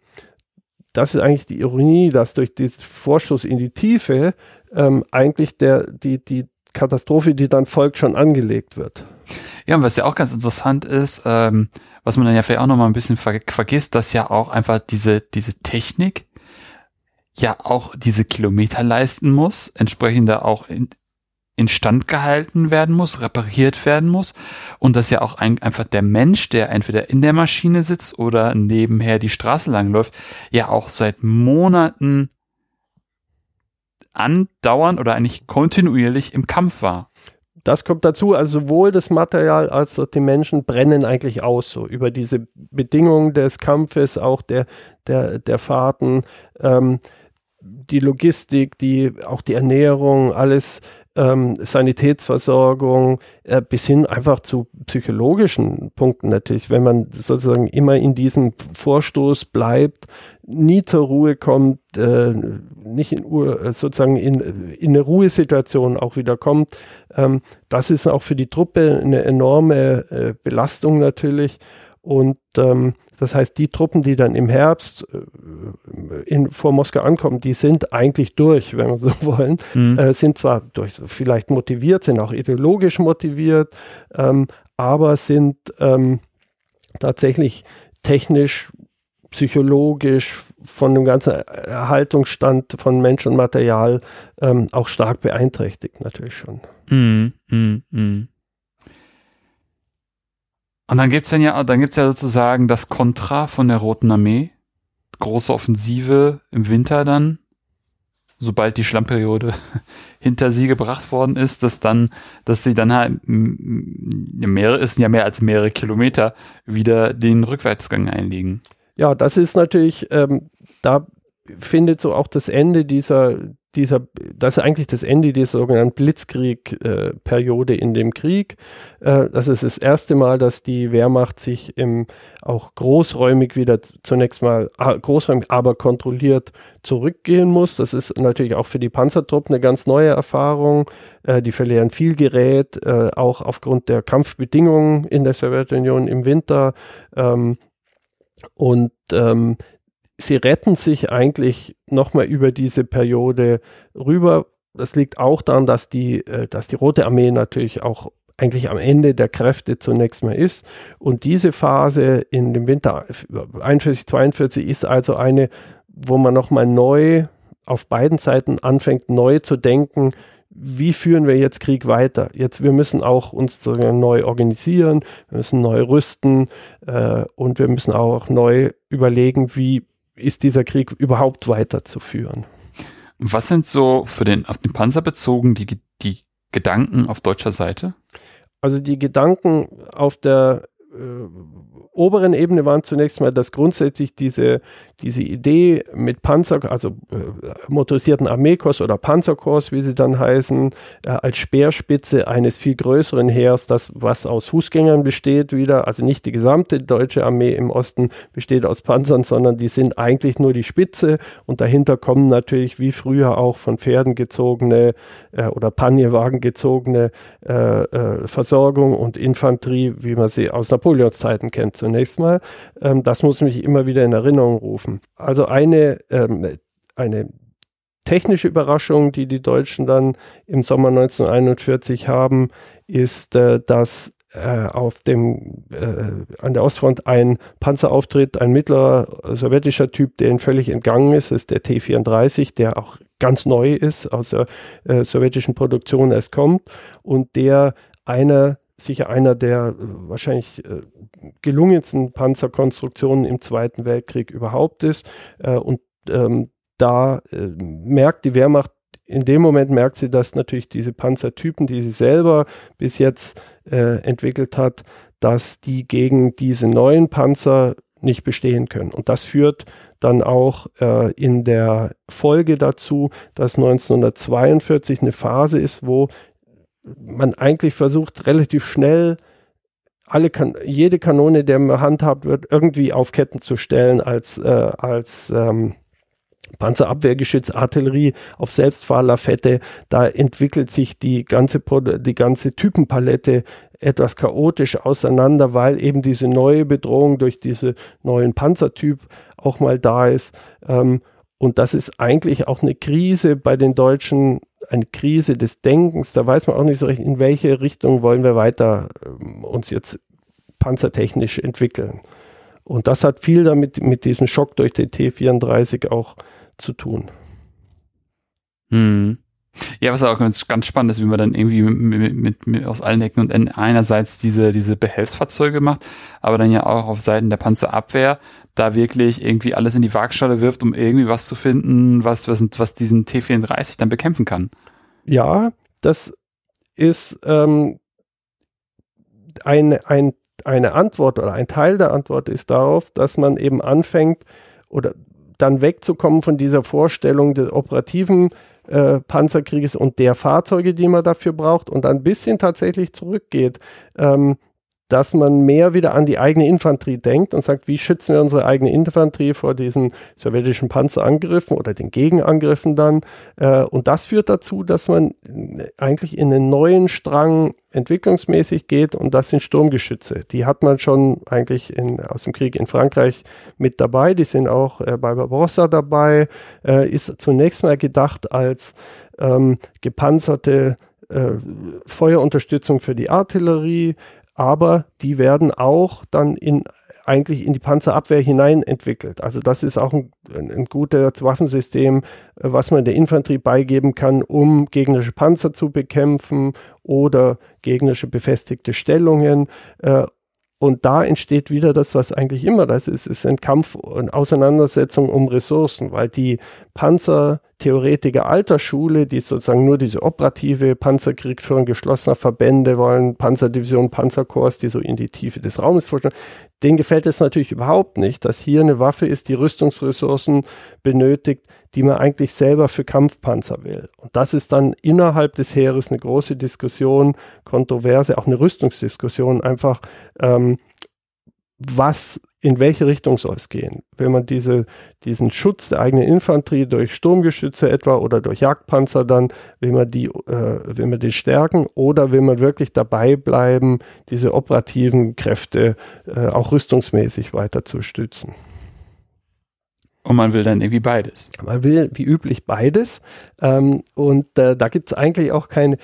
das ist eigentlich die Ironie, dass durch diesen Vorstoß in die Tiefe ähm, eigentlich der, die, die, Katastrophe, die dann folgt, schon angelegt wird. Ja, und was ja auch ganz interessant ist, ähm, was man dann ja vielleicht auch nochmal ein bisschen ver vergisst, dass ja auch einfach diese, diese Technik ja auch diese Kilometer leisten muss, entsprechend auch in, instand gehalten werden muss, repariert werden muss und dass ja auch ein, einfach der Mensch, der entweder in der Maschine sitzt oder nebenher die Straße langläuft, ja auch seit Monaten andauernd oder eigentlich kontinuierlich im Kampf war. Das kommt dazu, also sowohl das Material als auch die Menschen brennen eigentlich aus, so über diese Bedingungen des Kampfes, auch der, der, der Fahrten, ähm, die Logistik, die, auch die Ernährung, alles ähm, Sanitätsversorgung äh, bis hin einfach zu psychologischen Punkten natürlich, wenn man sozusagen immer in diesem Vorstoß bleibt, nie zur Ruhe kommt, äh, nicht in Ur, sozusagen in, in eine Ruhesituation auch wieder kommt. Ähm, das ist auch für die Truppe eine enorme äh, Belastung natürlich. Und ähm, das heißt, die Truppen, die dann im Herbst äh, in, vor Moskau ankommen, die sind eigentlich durch, wenn wir so *laughs* wollen, mhm. äh, sind zwar durch, vielleicht motiviert, sind auch ideologisch motiviert, ähm, aber sind ähm, tatsächlich technisch, psychologisch von dem ganzen Erhaltungsstand von Mensch und Material ähm, auch stark beeinträchtigt, natürlich schon. Mm, mm, mm. Und dann gibt's dann ja, ja sozusagen das Kontra von der Roten Armee. Große Offensive im Winter dann, sobald die Schlammperiode *laughs* hinter sie gebracht worden ist, dass dann, dass sie dann halt mehrere, ist ja mehr als mehrere Kilometer wieder den Rückwärtsgang einlegen. Ja, das ist natürlich, ähm, da findet so auch das Ende dieser, dieser, das ist eigentlich das Ende dieser sogenannten Blitzkrieg-Periode äh, in dem Krieg. Äh, das ist das erste Mal, dass die Wehrmacht sich im, auch großräumig wieder zunächst mal äh, großräumig, aber kontrolliert zurückgehen muss. Das ist natürlich auch für die Panzertruppen eine ganz neue Erfahrung. Äh, die verlieren viel Gerät, äh, auch aufgrund der Kampfbedingungen in der Sowjetunion im Winter. Ähm, und ähm, sie retten sich eigentlich nochmal über diese Periode rüber. Das liegt auch daran, dass die, äh, dass die Rote Armee natürlich auch eigentlich am Ende der Kräfte zunächst mal ist. Und diese Phase in dem Winter 41, 42 ist also eine, wo man nochmal neu auf beiden Seiten anfängt, neu zu denken, wie führen wir jetzt Krieg weiter? Jetzt, wir müssen auch uns neu organisieren, wir müssen neu rüsten äh, und wir müssen auch neu überlegen, wie ist dieser Krieg überhaupt weiterzuführen. Was sind so für den, auf den Panzer bezogen die, die Gedanken auf deutscher Seite? Also die Gedanken auf der äh, oberen Ebene waren zunächst mal, dass grundsätzlich diese, diese Idee mit Panzer, also äh, motorisierten Armeekorps oder Panzerkorps, wie sie dann heißen, äh, als Speerspitze eines viel größeren Heers, das was aus Fußgängern besteht wieder, also nicht die gesamte deutsche Armee im Osten besteht aus Panzern, sondern die sind eigentlich nur die Spitze. Und dahinter kommen natürlich wie früher auch von Pferden gezogene äh, oder Panierwagen gezogene äh, äh, Versorgung und Infanterie, wie man sie aus Napoleons Zeiten kennt zunächst mal. Ähm, das muss mich immer wieder in Erinnerung rufen. Also eine, ähm, eine technische Überraschung, die die Deutschen dann im Sommer 1941 haben, ist, äh, dass äh, auf dem, äh, an der Ostfront ein Panzer auftritt, ein mittlerer sowjetischer Typ, der ihnen völlig entgangen ist, ist der T-34, der auch ganz neu ist, aus der äh, sowjetischen Produktion erst kommt und der einer sicher einer der äh, wahrscheinlich äh, gelungensten Panzerkonstruktionen im Zweiten Weltkrieg überhaupt ist. Äh, und ähm, da merkt die Wehrmacht, in dem Moment merkt sie, dass natürlich diese Panzertypen, die sie selber bis jetzt entwickelt hat, dass die gegen diese neuen Panzer nicht bestehen können. Und das führt dann auch äh, in der Folge dazu, dass 1942 eine Phase ist, wo man eigentlich versucht, relativ schnell alle kan jede Kanone, der handhabt wird, irgendwie auf Ketten zu stellen als, äh, als ähm, Panzerabwehrgeschütz, Artillerie auf Selbstfahrlafette. Da entwickelt sich die ganze, die ganze Typenpalette etwas chaotisch auseinander, weil eben diese neue Bedrohung durch diese neuen Panzertyp auch mal da ist. Ähm, und das ist eigentlich auch eine Krise bei den Deutschen eine Krise des Denkens. Da weiß man auch nicht so recht, in welche Richtung wollen wir weiter äh, uns jetzt panzertechnisch entwickeln. Und das hat viel damit mit diesem Schock durch den T34 auch zu tun. Hm. Ja, was auch ganz, ganz spannend ist, wie man dann irgendwie mit, mit, mit aus allen Ecken und Enden einerseits diese, diese Behelfsfahrzeuge macht, aber dann ja auch auf Seiten der Panzerabwehr da wirklich irgendwie alles in die Waagschale wirft, um irgendwie was zu finden, was, was, was diesen T34 dann bekämpfen kann. Ja, das ist ähm, ein, ein, eine Antwort oder ein Teil der Antwort ist darauf, dass man eben anfängt oder dann wegzukommen von dieser Vorstellung des operativen äh, Panzerkrieges und der Fahrzeuge, die man dafür braucht und dann ein bisschen tatsächlich zurückgeht. Ähm, dass man mehr wieder an die eigene Infanterie denkt und sagt, wie schützen wir unsere eigene Infanterie vor diesen sowjetischen Panzerangriffen oder den Gegenangriffen dann. Äh, und das führt dazu, dass man eigentlich in einen neuen Strang entwicklungsmäßig geht und das sind Sturmgeschütze. Die hat man schon eigentlich in, aus dem Krieg in Frankreich mit dabei. Die sind auch äh, bei Barbarossa dabei. Äh, ist zunächst mal gedacht als ähm, gepanzerte äh, Feuerunterstützung für die Artillerie, aber die werden auch dann in eigentlich in die Panzerabwehr hinein entwickelt. Also das ist auch ein, ein gutes Waffensystem, äh, was man der Infanterie beigeben kann, um gegnerische Panzer zu bekämpfen oder gegnerische befestigte Stellungen. Äh, und da entsteht wieder das, was eigentlich immer das ist, ist ein Kampf und Auseinandersetzung um Ressourcen, weil die Panzertheoretiker alter Schule, die sozusagen nur diese operative Panzerkriegführung geschlossener Verbände wollen, Panzerdivision, Panzerkorps, die so in die Tiefe des Raumes vorstellen, denen gefällt es natürlich überhaupt nicht, dass hier eine Waffe ist, die Rüstungsressourcen benötigt, die man eigentlich selber für Kampfpanzer will. Und das ist dann innerhalb des Heeres eine große Diskussion, Kontroverse, auch eine Rüstungsdiskussion, einfach ähm, was in welche Richtung soll es gehen? Wenn man diese, diesen Schutz der eigenen Infanterie durch Sturmgeschütze etwa oder durch Jagdpanzer dann, will man die, äh, will man die stärken oder will man wirklich dabei bleiben, diese operativen Kräfte äh, auch rüstungsmäßig weiter zu stützen? Und man will dann irgendwie beides. Man will wie üblich beides. Ähm, und äh, da gibt es eigentlich auch keine.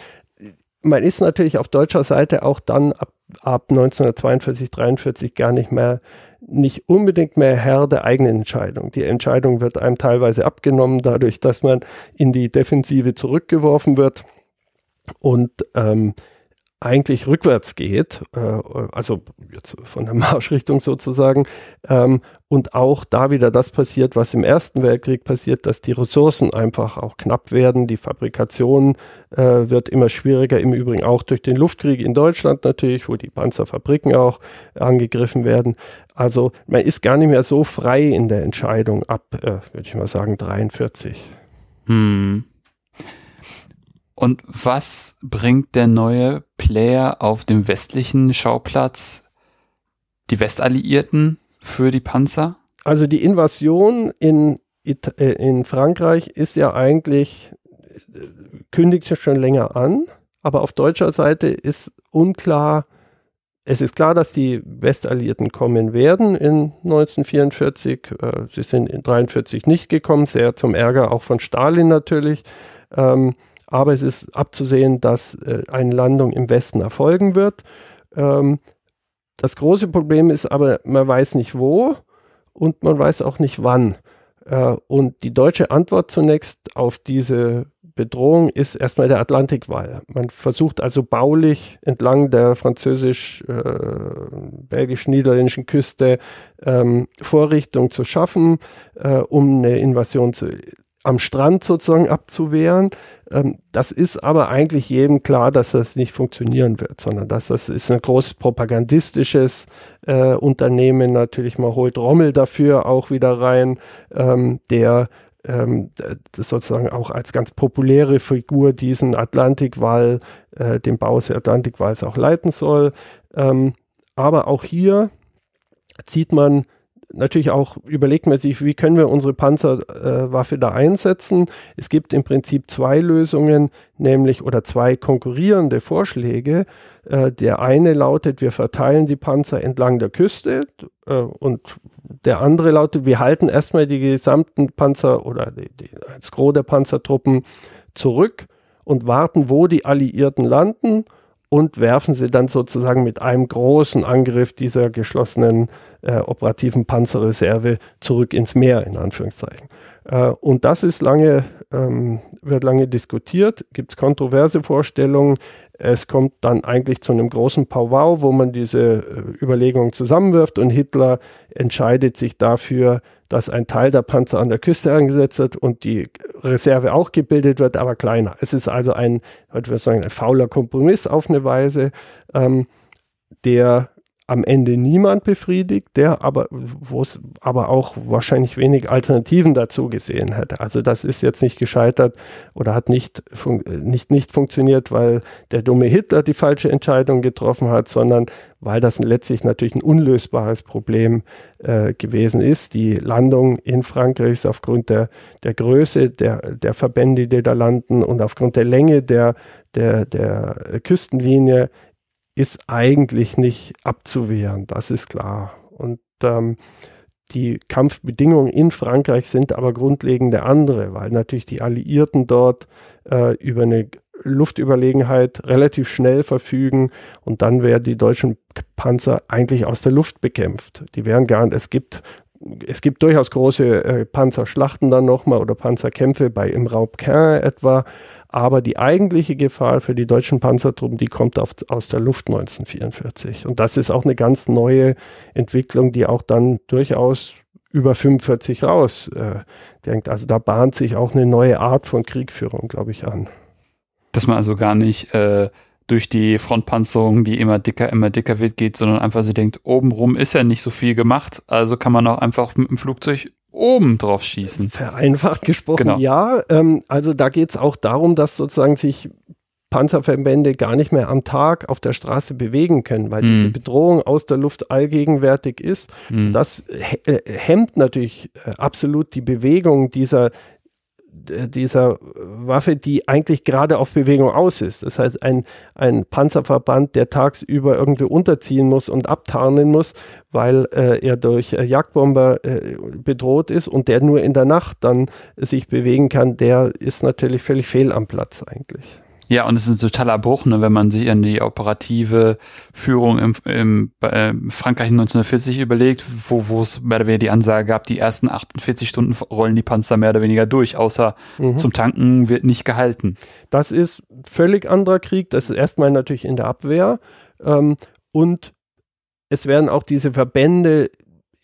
Man ist natürlich auf deutscher Seite auch dann ab, ab 1942, 43 gar nicht mehr, nicht unbedingt mehr Herr der eigenen Entscheidung. Die Entscheidung wird einem teilweise abgenommen, dadurch, dass man in die Defensive zurückgeworfen wird. Und ähm, eigentlich rückwärts geht, äh, also jetzt von der *laughs* Marschrichtung sozusagen, ähm, und auch da wieder das passiert, was im Ersten Weltkrieg passiert, dass die Ressourcen einfach auch knapp werden, die Fabrikation äh, wird immer schwieriger, im Übrigen auch durch den Luftkrieg in Deutschland natürlich, wo die Panzerfabriken auch angegriffen werden. Also man ist gar nicht mehr so frei in der Entscheidung ab, äh, würde ich mal sagen, 43. Hm. Und was bringt der neue Player auf dem westlichen Schauplatz, die Westalliierten für die Panzer? Also die Invasion in, It äh, in Frankreich ist ja eigentlich, kündigt sich schon länger an, aber auf deutscher Seite ist unklar, es ist klar, dass die Westalliierten kommen werden in 1944. Äh, sie sind in 1943 nicht gekommen, sehr zum Ärger auch von Stalin natürlich. Aber es ist abzusehen, dass äh, eine Landung im Westen erfolgen wird. Ähm, das große Problem ist aber, man weiß nicht wo und man weiß auch nicht wann. Äh, und die deutsche Antwort zunächst auf diese Bedrohung ist erstmal der Atlantikwall. Man versucht also baulich entlang der französisch-belgisch-niederländischen äh, Küste ähm, Vorrichtungen zu schaffen, äh, um eine Invasion zu am Strand sozusagen abzuwehren. Ähm, das ist aber eigentlich jedem klar, dass das nicht funktionieren wird, sondern dass das ist ein großes propagandistisches äh, Unternehmen. Natürlich, man holt Rommel dafür auch wieder rein, ähm, der ähm, sozusagen auch als ganz populäre Figur diesen Atlantikwall, äh, den Bau des Atlantikwalls auch leiten soll. Ähm, aber auch hier zieht man natürlich auch überlegt man sich, wie können wir unsere Panzerwaffe äh, da einsetzen. Es gibt im Prinzip zwei Lösungen, nämlich oder zwei konkurrierende Vorschläge. Äh, der eine lautet, wir verteilen die Panzer entlang der Küste äh, und der andere lautet, wir halten erstmal die gesamten Panzer oder die, die, das Gros der Panzertruppen zurück und warten, wo die Alliierten landen und werfen sie dann sozusagen mit einem großen Angriff dieser geschlossenen äh, operativen Panzerreserve zurück ins Meer, in Anführungszeichen. Äh, und das ist lange, ähm, wird lange diskutiert, gibt es kontroverse Vorstellungen. Es kommt dann eigentlich zu einem großen Powwow, wo man diese äh, Überlegungen zusammenwirft und Hitler entscheidet sich dafür, dass ein Teil der Panzer an der Küste eingesetzt wird und die Reserve auch gebildet wird, aber kleiner. Es ist also ein, würde ich sagen, ein fauler Kompromiss auf eine Weise, ähm, der am Ende niemand befriedigt, der aber, wo es aber auch wahrscheinlich wenig Alternativen dazu gesehen hätte. Also das ist jetzt nicht gescheitert oder hat nicht, nicht, nicht funktioniert, weil der dumme Hitler die falsche Entscheidung getroffen hat, sondern weil das letztlich natürlich ein unlösbares Problem äh, gewesen ist. Die Landung in Frankreich ist aufgrund der, der Größe der, der Verbände, die da landen und aufgrund der Länge der, der, der Küstenlinie ist eigentlich nicht abzuwehren, das ist klar. Und ähm, die Kampfbedingungen in Frankreich sind aber grundlegende andere, weil natürlich die Alliierten dort äh, über eine Luftüberlegenheit relativ schnell verfügen und dann werden die deutschen Panzer eigentlich aus der Luft bekämpft. Die wären gar nicht, es gibt es gibt durchaus große äh, Panzerschlachten dann nochmal oder Panzerkämpfe bei im Raub Caen etwa, aber die eigentliche Gefahr für die deutschen Panzertruppen, die kommt auf, aus der Luft 1944. Und das ist auch eine ganz neue Entwicklung, die auch dann durchaus über 45 raus äh, denkt. Also da bahnt sich auch eine neue Art von Kriegführung, glaube ich, an. Dass man also gar nicht äh, durch die Frontpanzerung, die immer dicker, immer dicker wird, geht, sondern einfach sie denkt, obenrum ist ja nicht so viel gemacht, also kann man auch einfach mit dem Flugzeug oben drauf schießen. Vereinfacht gesprochen, genau. ja. Ähm, also da geht es auch darum, dass sozusagen sich Panzerverbände gar nicht mehr am Tag auf der Straße bewegen können, weil mm. diese Bedrohung aus der Luft allgegenwärtig ist. Mm. Das äh, hemmt natürlich äh, absolut die Bewegung dieser dieser Waffe, die eigentlich gerade auf Bewegung aus ist. Das heißt, ein, ein Panzerverband, der tagsüber irgendwie unterziehen muss und abtarnen muss, weil äh, er durch äh, Jagdbomber äh, bedroht ist und der nur in der Nacht dann sich bewegen kann, der ist natürlich völlig fehl am Platz eigentlich. Ja, und es ist ein totaler Bruch, ne, wenn man sich an die operative Führung im, im äh, Frankreich 1940 überlegt, wo wo es mehr oder weniger die Ansage gab, die ersten 48 Stunden rollen die Panzer mehr oder weniger durch, außer mhm. zum Tanken wird nicht gehalten. Das ist völlig anderer Krieg. Das ist erstmal natürlich in der Abwehr. Ähm, und es werden auch diese Verbände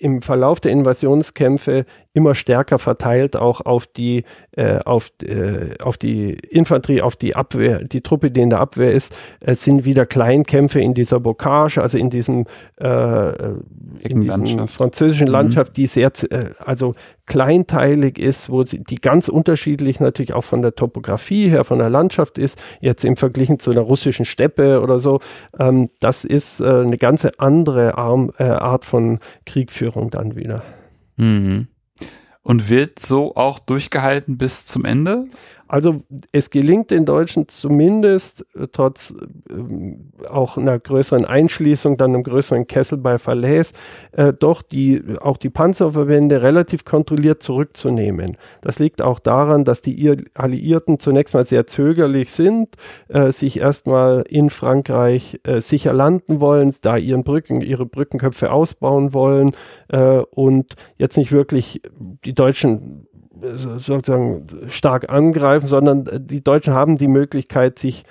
im Verlauf der Invasionskämpfe immer stärker verteilt, auch auf die, äh, auf, äh, auf die Infanterie, auf die Abwehr, die Truppe, die in der Abwehr ist. Es sind wieder Kleinkämpfe in dieser Bocage, also in diesem, äh, in diesem französischen mhm. Landschaft, die sehr, äh, also kleinteilig ist, wo sie, die ganz unterschiedlich natürlich auch von der Topografie her, von der Landschaft ist, jetzt im Vergleich zu einer russischen Steppe oder so. Ähm, das ist äh, eine ganz andere Arm, äh, Art von Kriegführung dann wieder. Mhm. Und wird so auch durchgehalten bis zum Ende? Also es gelingt den Deutschen zumindest äh, trotz äh, auch einer größeren Einschließung, dann einem größeren Kessel bei Falaise, äh, doch die, auch die Panzerverbände relativ kontrolliert zurückzunehmen. Das liegt auch daran, dass die Alliierten zunächst mal sehr zögerlich sind, äh, sich erstmal in Frankreich äh, sicher landen wollen, da ihren Brücken, ihre Brückenköpfe ausbauen wollen äh, und jetzt nicht wirklich die Deutschen sozusagen stark angreifen, sondern die Deutschen haben die Möglichkeit, sich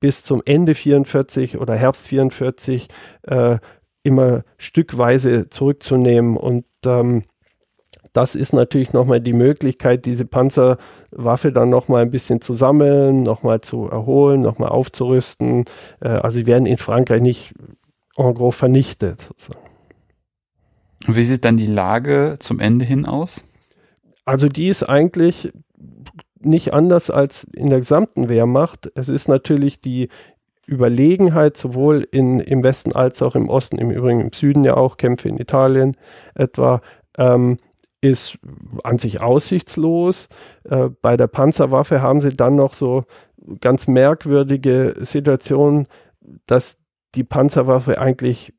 bis zum Ende 44 oder Herbst 44 äh, immer stückweise zurückzunehmen. Und ähm, das ist natürlich nochmal die Möglichkeit, diese Panzerwaffe dann nochmal ein bisschen zu sammeln, nochmal zu erholen, nochmal aufzurüsten. Äh, also sie werden in Frankreich nicht en gros vernichtet. Sozusagen. Wie sieht dann die Lage zum Ende hin aus? Also die ist eigentlich nicht anders als in der gesamten Wehrmacht. Es ist natürlich die Überlegenheit sowohl in, im Westen als auch im Osten, im Übrigen im Süden ja auch, Kämpfe in Italien etwa, ähm, ist an sich aussichtslos. Äh, bei der Panzerwaffe haben sie dann noch so ganz merkwürdige Situationen, dass die Panzerwaffe eigentlich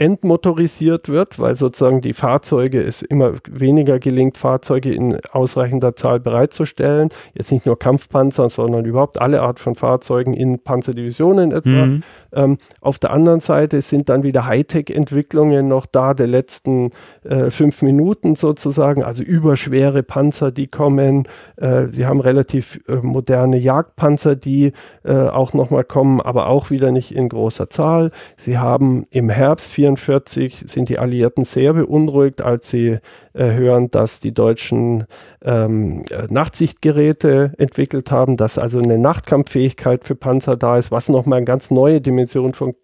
entmotorisiert wird, weil sozusagen die Fahrzeuge es immer weniger gelingt, Fahrzeuge in ausreichender Zahl bereitzustellen. Jetzt nicht nur Kampfpanzer, sondern überhaupt alle Art von Fahrzeugen in Panzerdivisionen etwa. Mhm. Ähm, auf der anderen Seite sind dann wieder Hightech-Entwicklungen noch da, der letzten äh, fünf Minuten sozusagen, also überschwere Panzer, die kommen. Äh, sie haben relativ äh, moderne Jagdpanzer, die äh, auch nochmal kommen, aber auch wieder nicht in großer Zahl. Sie haben im Herbst 24 1944 sind die Alliierten sehr beunruhigt, als sie äh, hören, dass die Deutschen ähm, äh, Nachtsichtgeräte entwickelt haben, dass also eine Nachtkampffähigkeit für Panzer da ist, was nochmal eine ganz neue Dimension von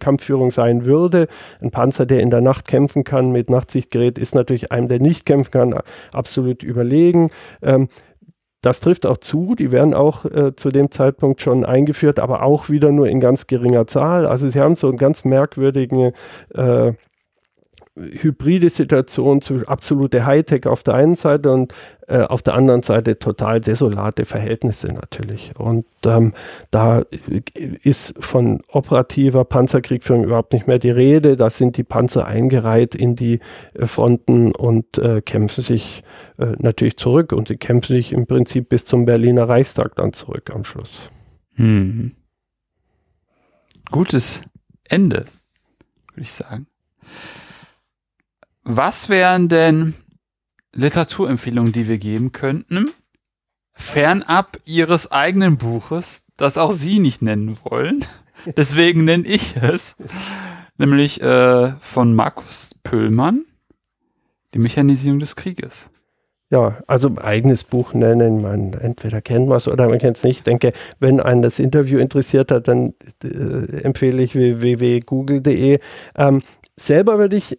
Kampfführung sein würde. Ein Panzer, der in der Nacht kämpfen kann mit Nachtsichtgerät, ist natürlich einem, der nicht kämpfen kann, absolut überlegen. Ähm, das trifft auch zu, die werden auch äh, zu dem Zeitpunkt schon eingeführt, aber auch wieder nur in ganz geringer Zahl. Also sie haben so einen ganz merkwürdigen äh, hybride Situation zu absolute Hightech auf der einen Seite und äh, auf der anderen Seite total desolate Verhältnisse natürlich. Und ähm, da ist von operativer Panzerkriegführung überhaupt nicht mehr die Rede. Da sind die Panzer eingereiht in die äh, Fronten und äh, kämpfen sich äh, natürlich zurück. Und sie kämpfen sich im Prinzip bis zum Berliner Reichstag dann zurück am Schluss. Hm. Gutes Ende, würde ich sagen. Was wären denn Literaturempfehlungen, die wir geben könnten, fernab Ihres eigenen Buches, das auch Sie nicht nennen wollen? *laughs* Deswegen nenne ich es, nämlich äh, von Markus Pöllmann, die Mechanisierung des Krieges. Ja, also eigenes Buch nennen, man entweder kennt man es oder man kennt es nicht. Ich denke, wenn einen das Interview interessiert hat, dann äh, empfehle ich www.google.de. Ähm, selber würde ich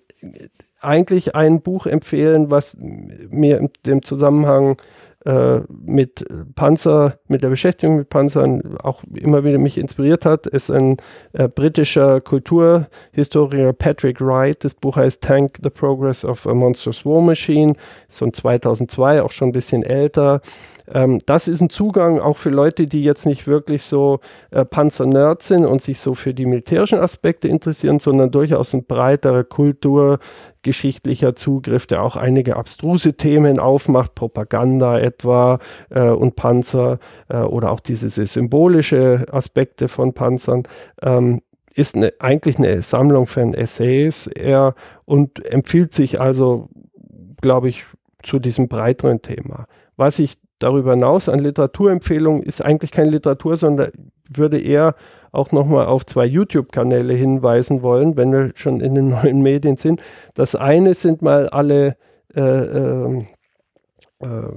eigentlich ein Buch empfehlen, was mir in dem Zusammenhang äh, mit Panzer, mit der Beschäftigung mit Panzern auch immer wieder mich inspiriert hat, ist ein äh, britischer Kulturhistoriker Patrick Wright. Das Buch heißt Tank, The Progress of a Monstrous War Machine, so ein 2002, auch schon ein bisschen älter. Ähm, das ist ein Zugang auch für Leute, die jetzt nicht wirklich so äh, Panzer-Nerds sind und sich so für die militärischen Aspekte interessieren, sondern durchaus ein breiterer kulturgeschichtlicher Zugriff, der auch einige abstruse Themen aufmacht, Propaganda etwa äh, und Panzer äh, oder auch diese symbolische Aspekte von Panzern. Ähm, ist eine, eigentlich eine Sammlung von Essays eher und empfiehlt sich also, glaube ich, zu diesem breiteren Thema. Was ich darüber hinaus an Literaturempfehlungen ist eigentlich keine Literatur, sondern würde eher auch nochmal auf zwei YouTube-Kanäle hinweisen wollen, wenn wir schon in den *laughs* neuen Medien sind. Das eine sind mal alle äh, äh, äh,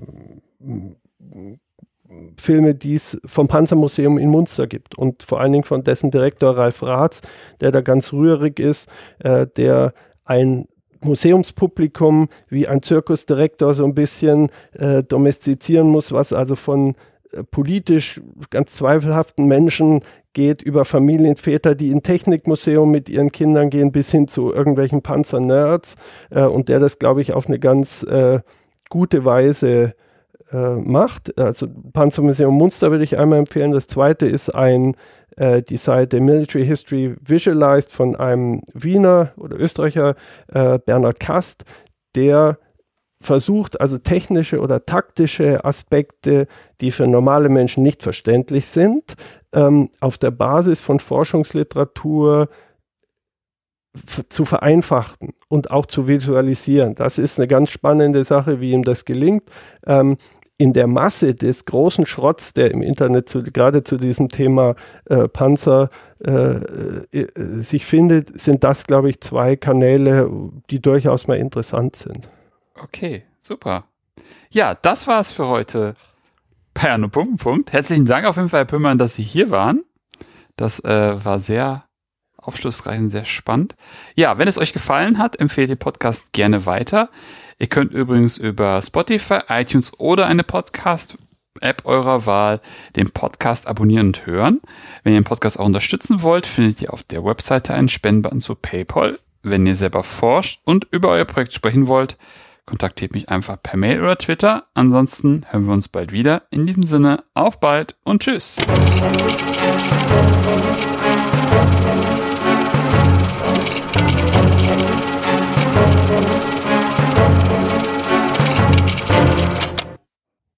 Filme, die es vom Panzermuseum in Munster gibt und vor allen Dingen von dessen Direktor Ralf Ratz, der da ganz rührig ist, äh, der ein Museumspublikum wie ein Zirkusdirektor so ein bisschen äh, domestizieren muss, was also von äh, politisch ganz zweifelhaften Menschen geht über Familienväter, die in Technikmuseum mit ihren Kindern gehen, bis hin zu irgendwelchen Panzer-Nerds äh, und der das, glaube ich, auf eine ganz äh, gute Weise äh, macht. Also Panzermuseum Munster würde ich einmal empfehlen. Das zweite ist ein äh, die Seite Military History Visualized von einem Wiener oder Österreicher, äh, Bernhard Kast, der versucht, also technische oder taktische Aspekte, die für normale Menschen nicht verständlich sind, ähm, auf der Basis von Forschungsliteratur zu vereinfachen und auch zu visualisieren. Das ist eine ganz spannende Sache, wie ihm das gelingt. Ähm, in der Masse des großen Schrotts, der im Internet zu, gerade zu diesem Thema äh, Panzer äh, äh, sich findet, sind das, glaube ich, zwei Kanäle, die durchaus mal interessant sind. Okay, super. Ja, das war's für heute bei Anno Punkt, Punkt. Herzlichen Dank auf jeden Fall, Herr Pümmern, dass Sie hier waren. Das äh, war sehr aufschlussreich und sehr spannend. Ja, wenn es euch gefallen hat, empfehlt den Podcast gerne weiter. Ihr könnt übrigens über Spotify, iTunes oder eine Podcast-App eurer Wahl den Podcast abonnieren und hören. Wenn ihr den Podcast auch unterstützen wollt, findet ihr auf der Webseite einen Spendenbutton zu PayPal. Wenn ihr selber forscht und über euer Projekt sprechen wollt, kontaktiert mich einfach per Mail oder Twitter. Ansonsten hören wir uns bald wieder. In diesem Sinne, auf bald und tschüss.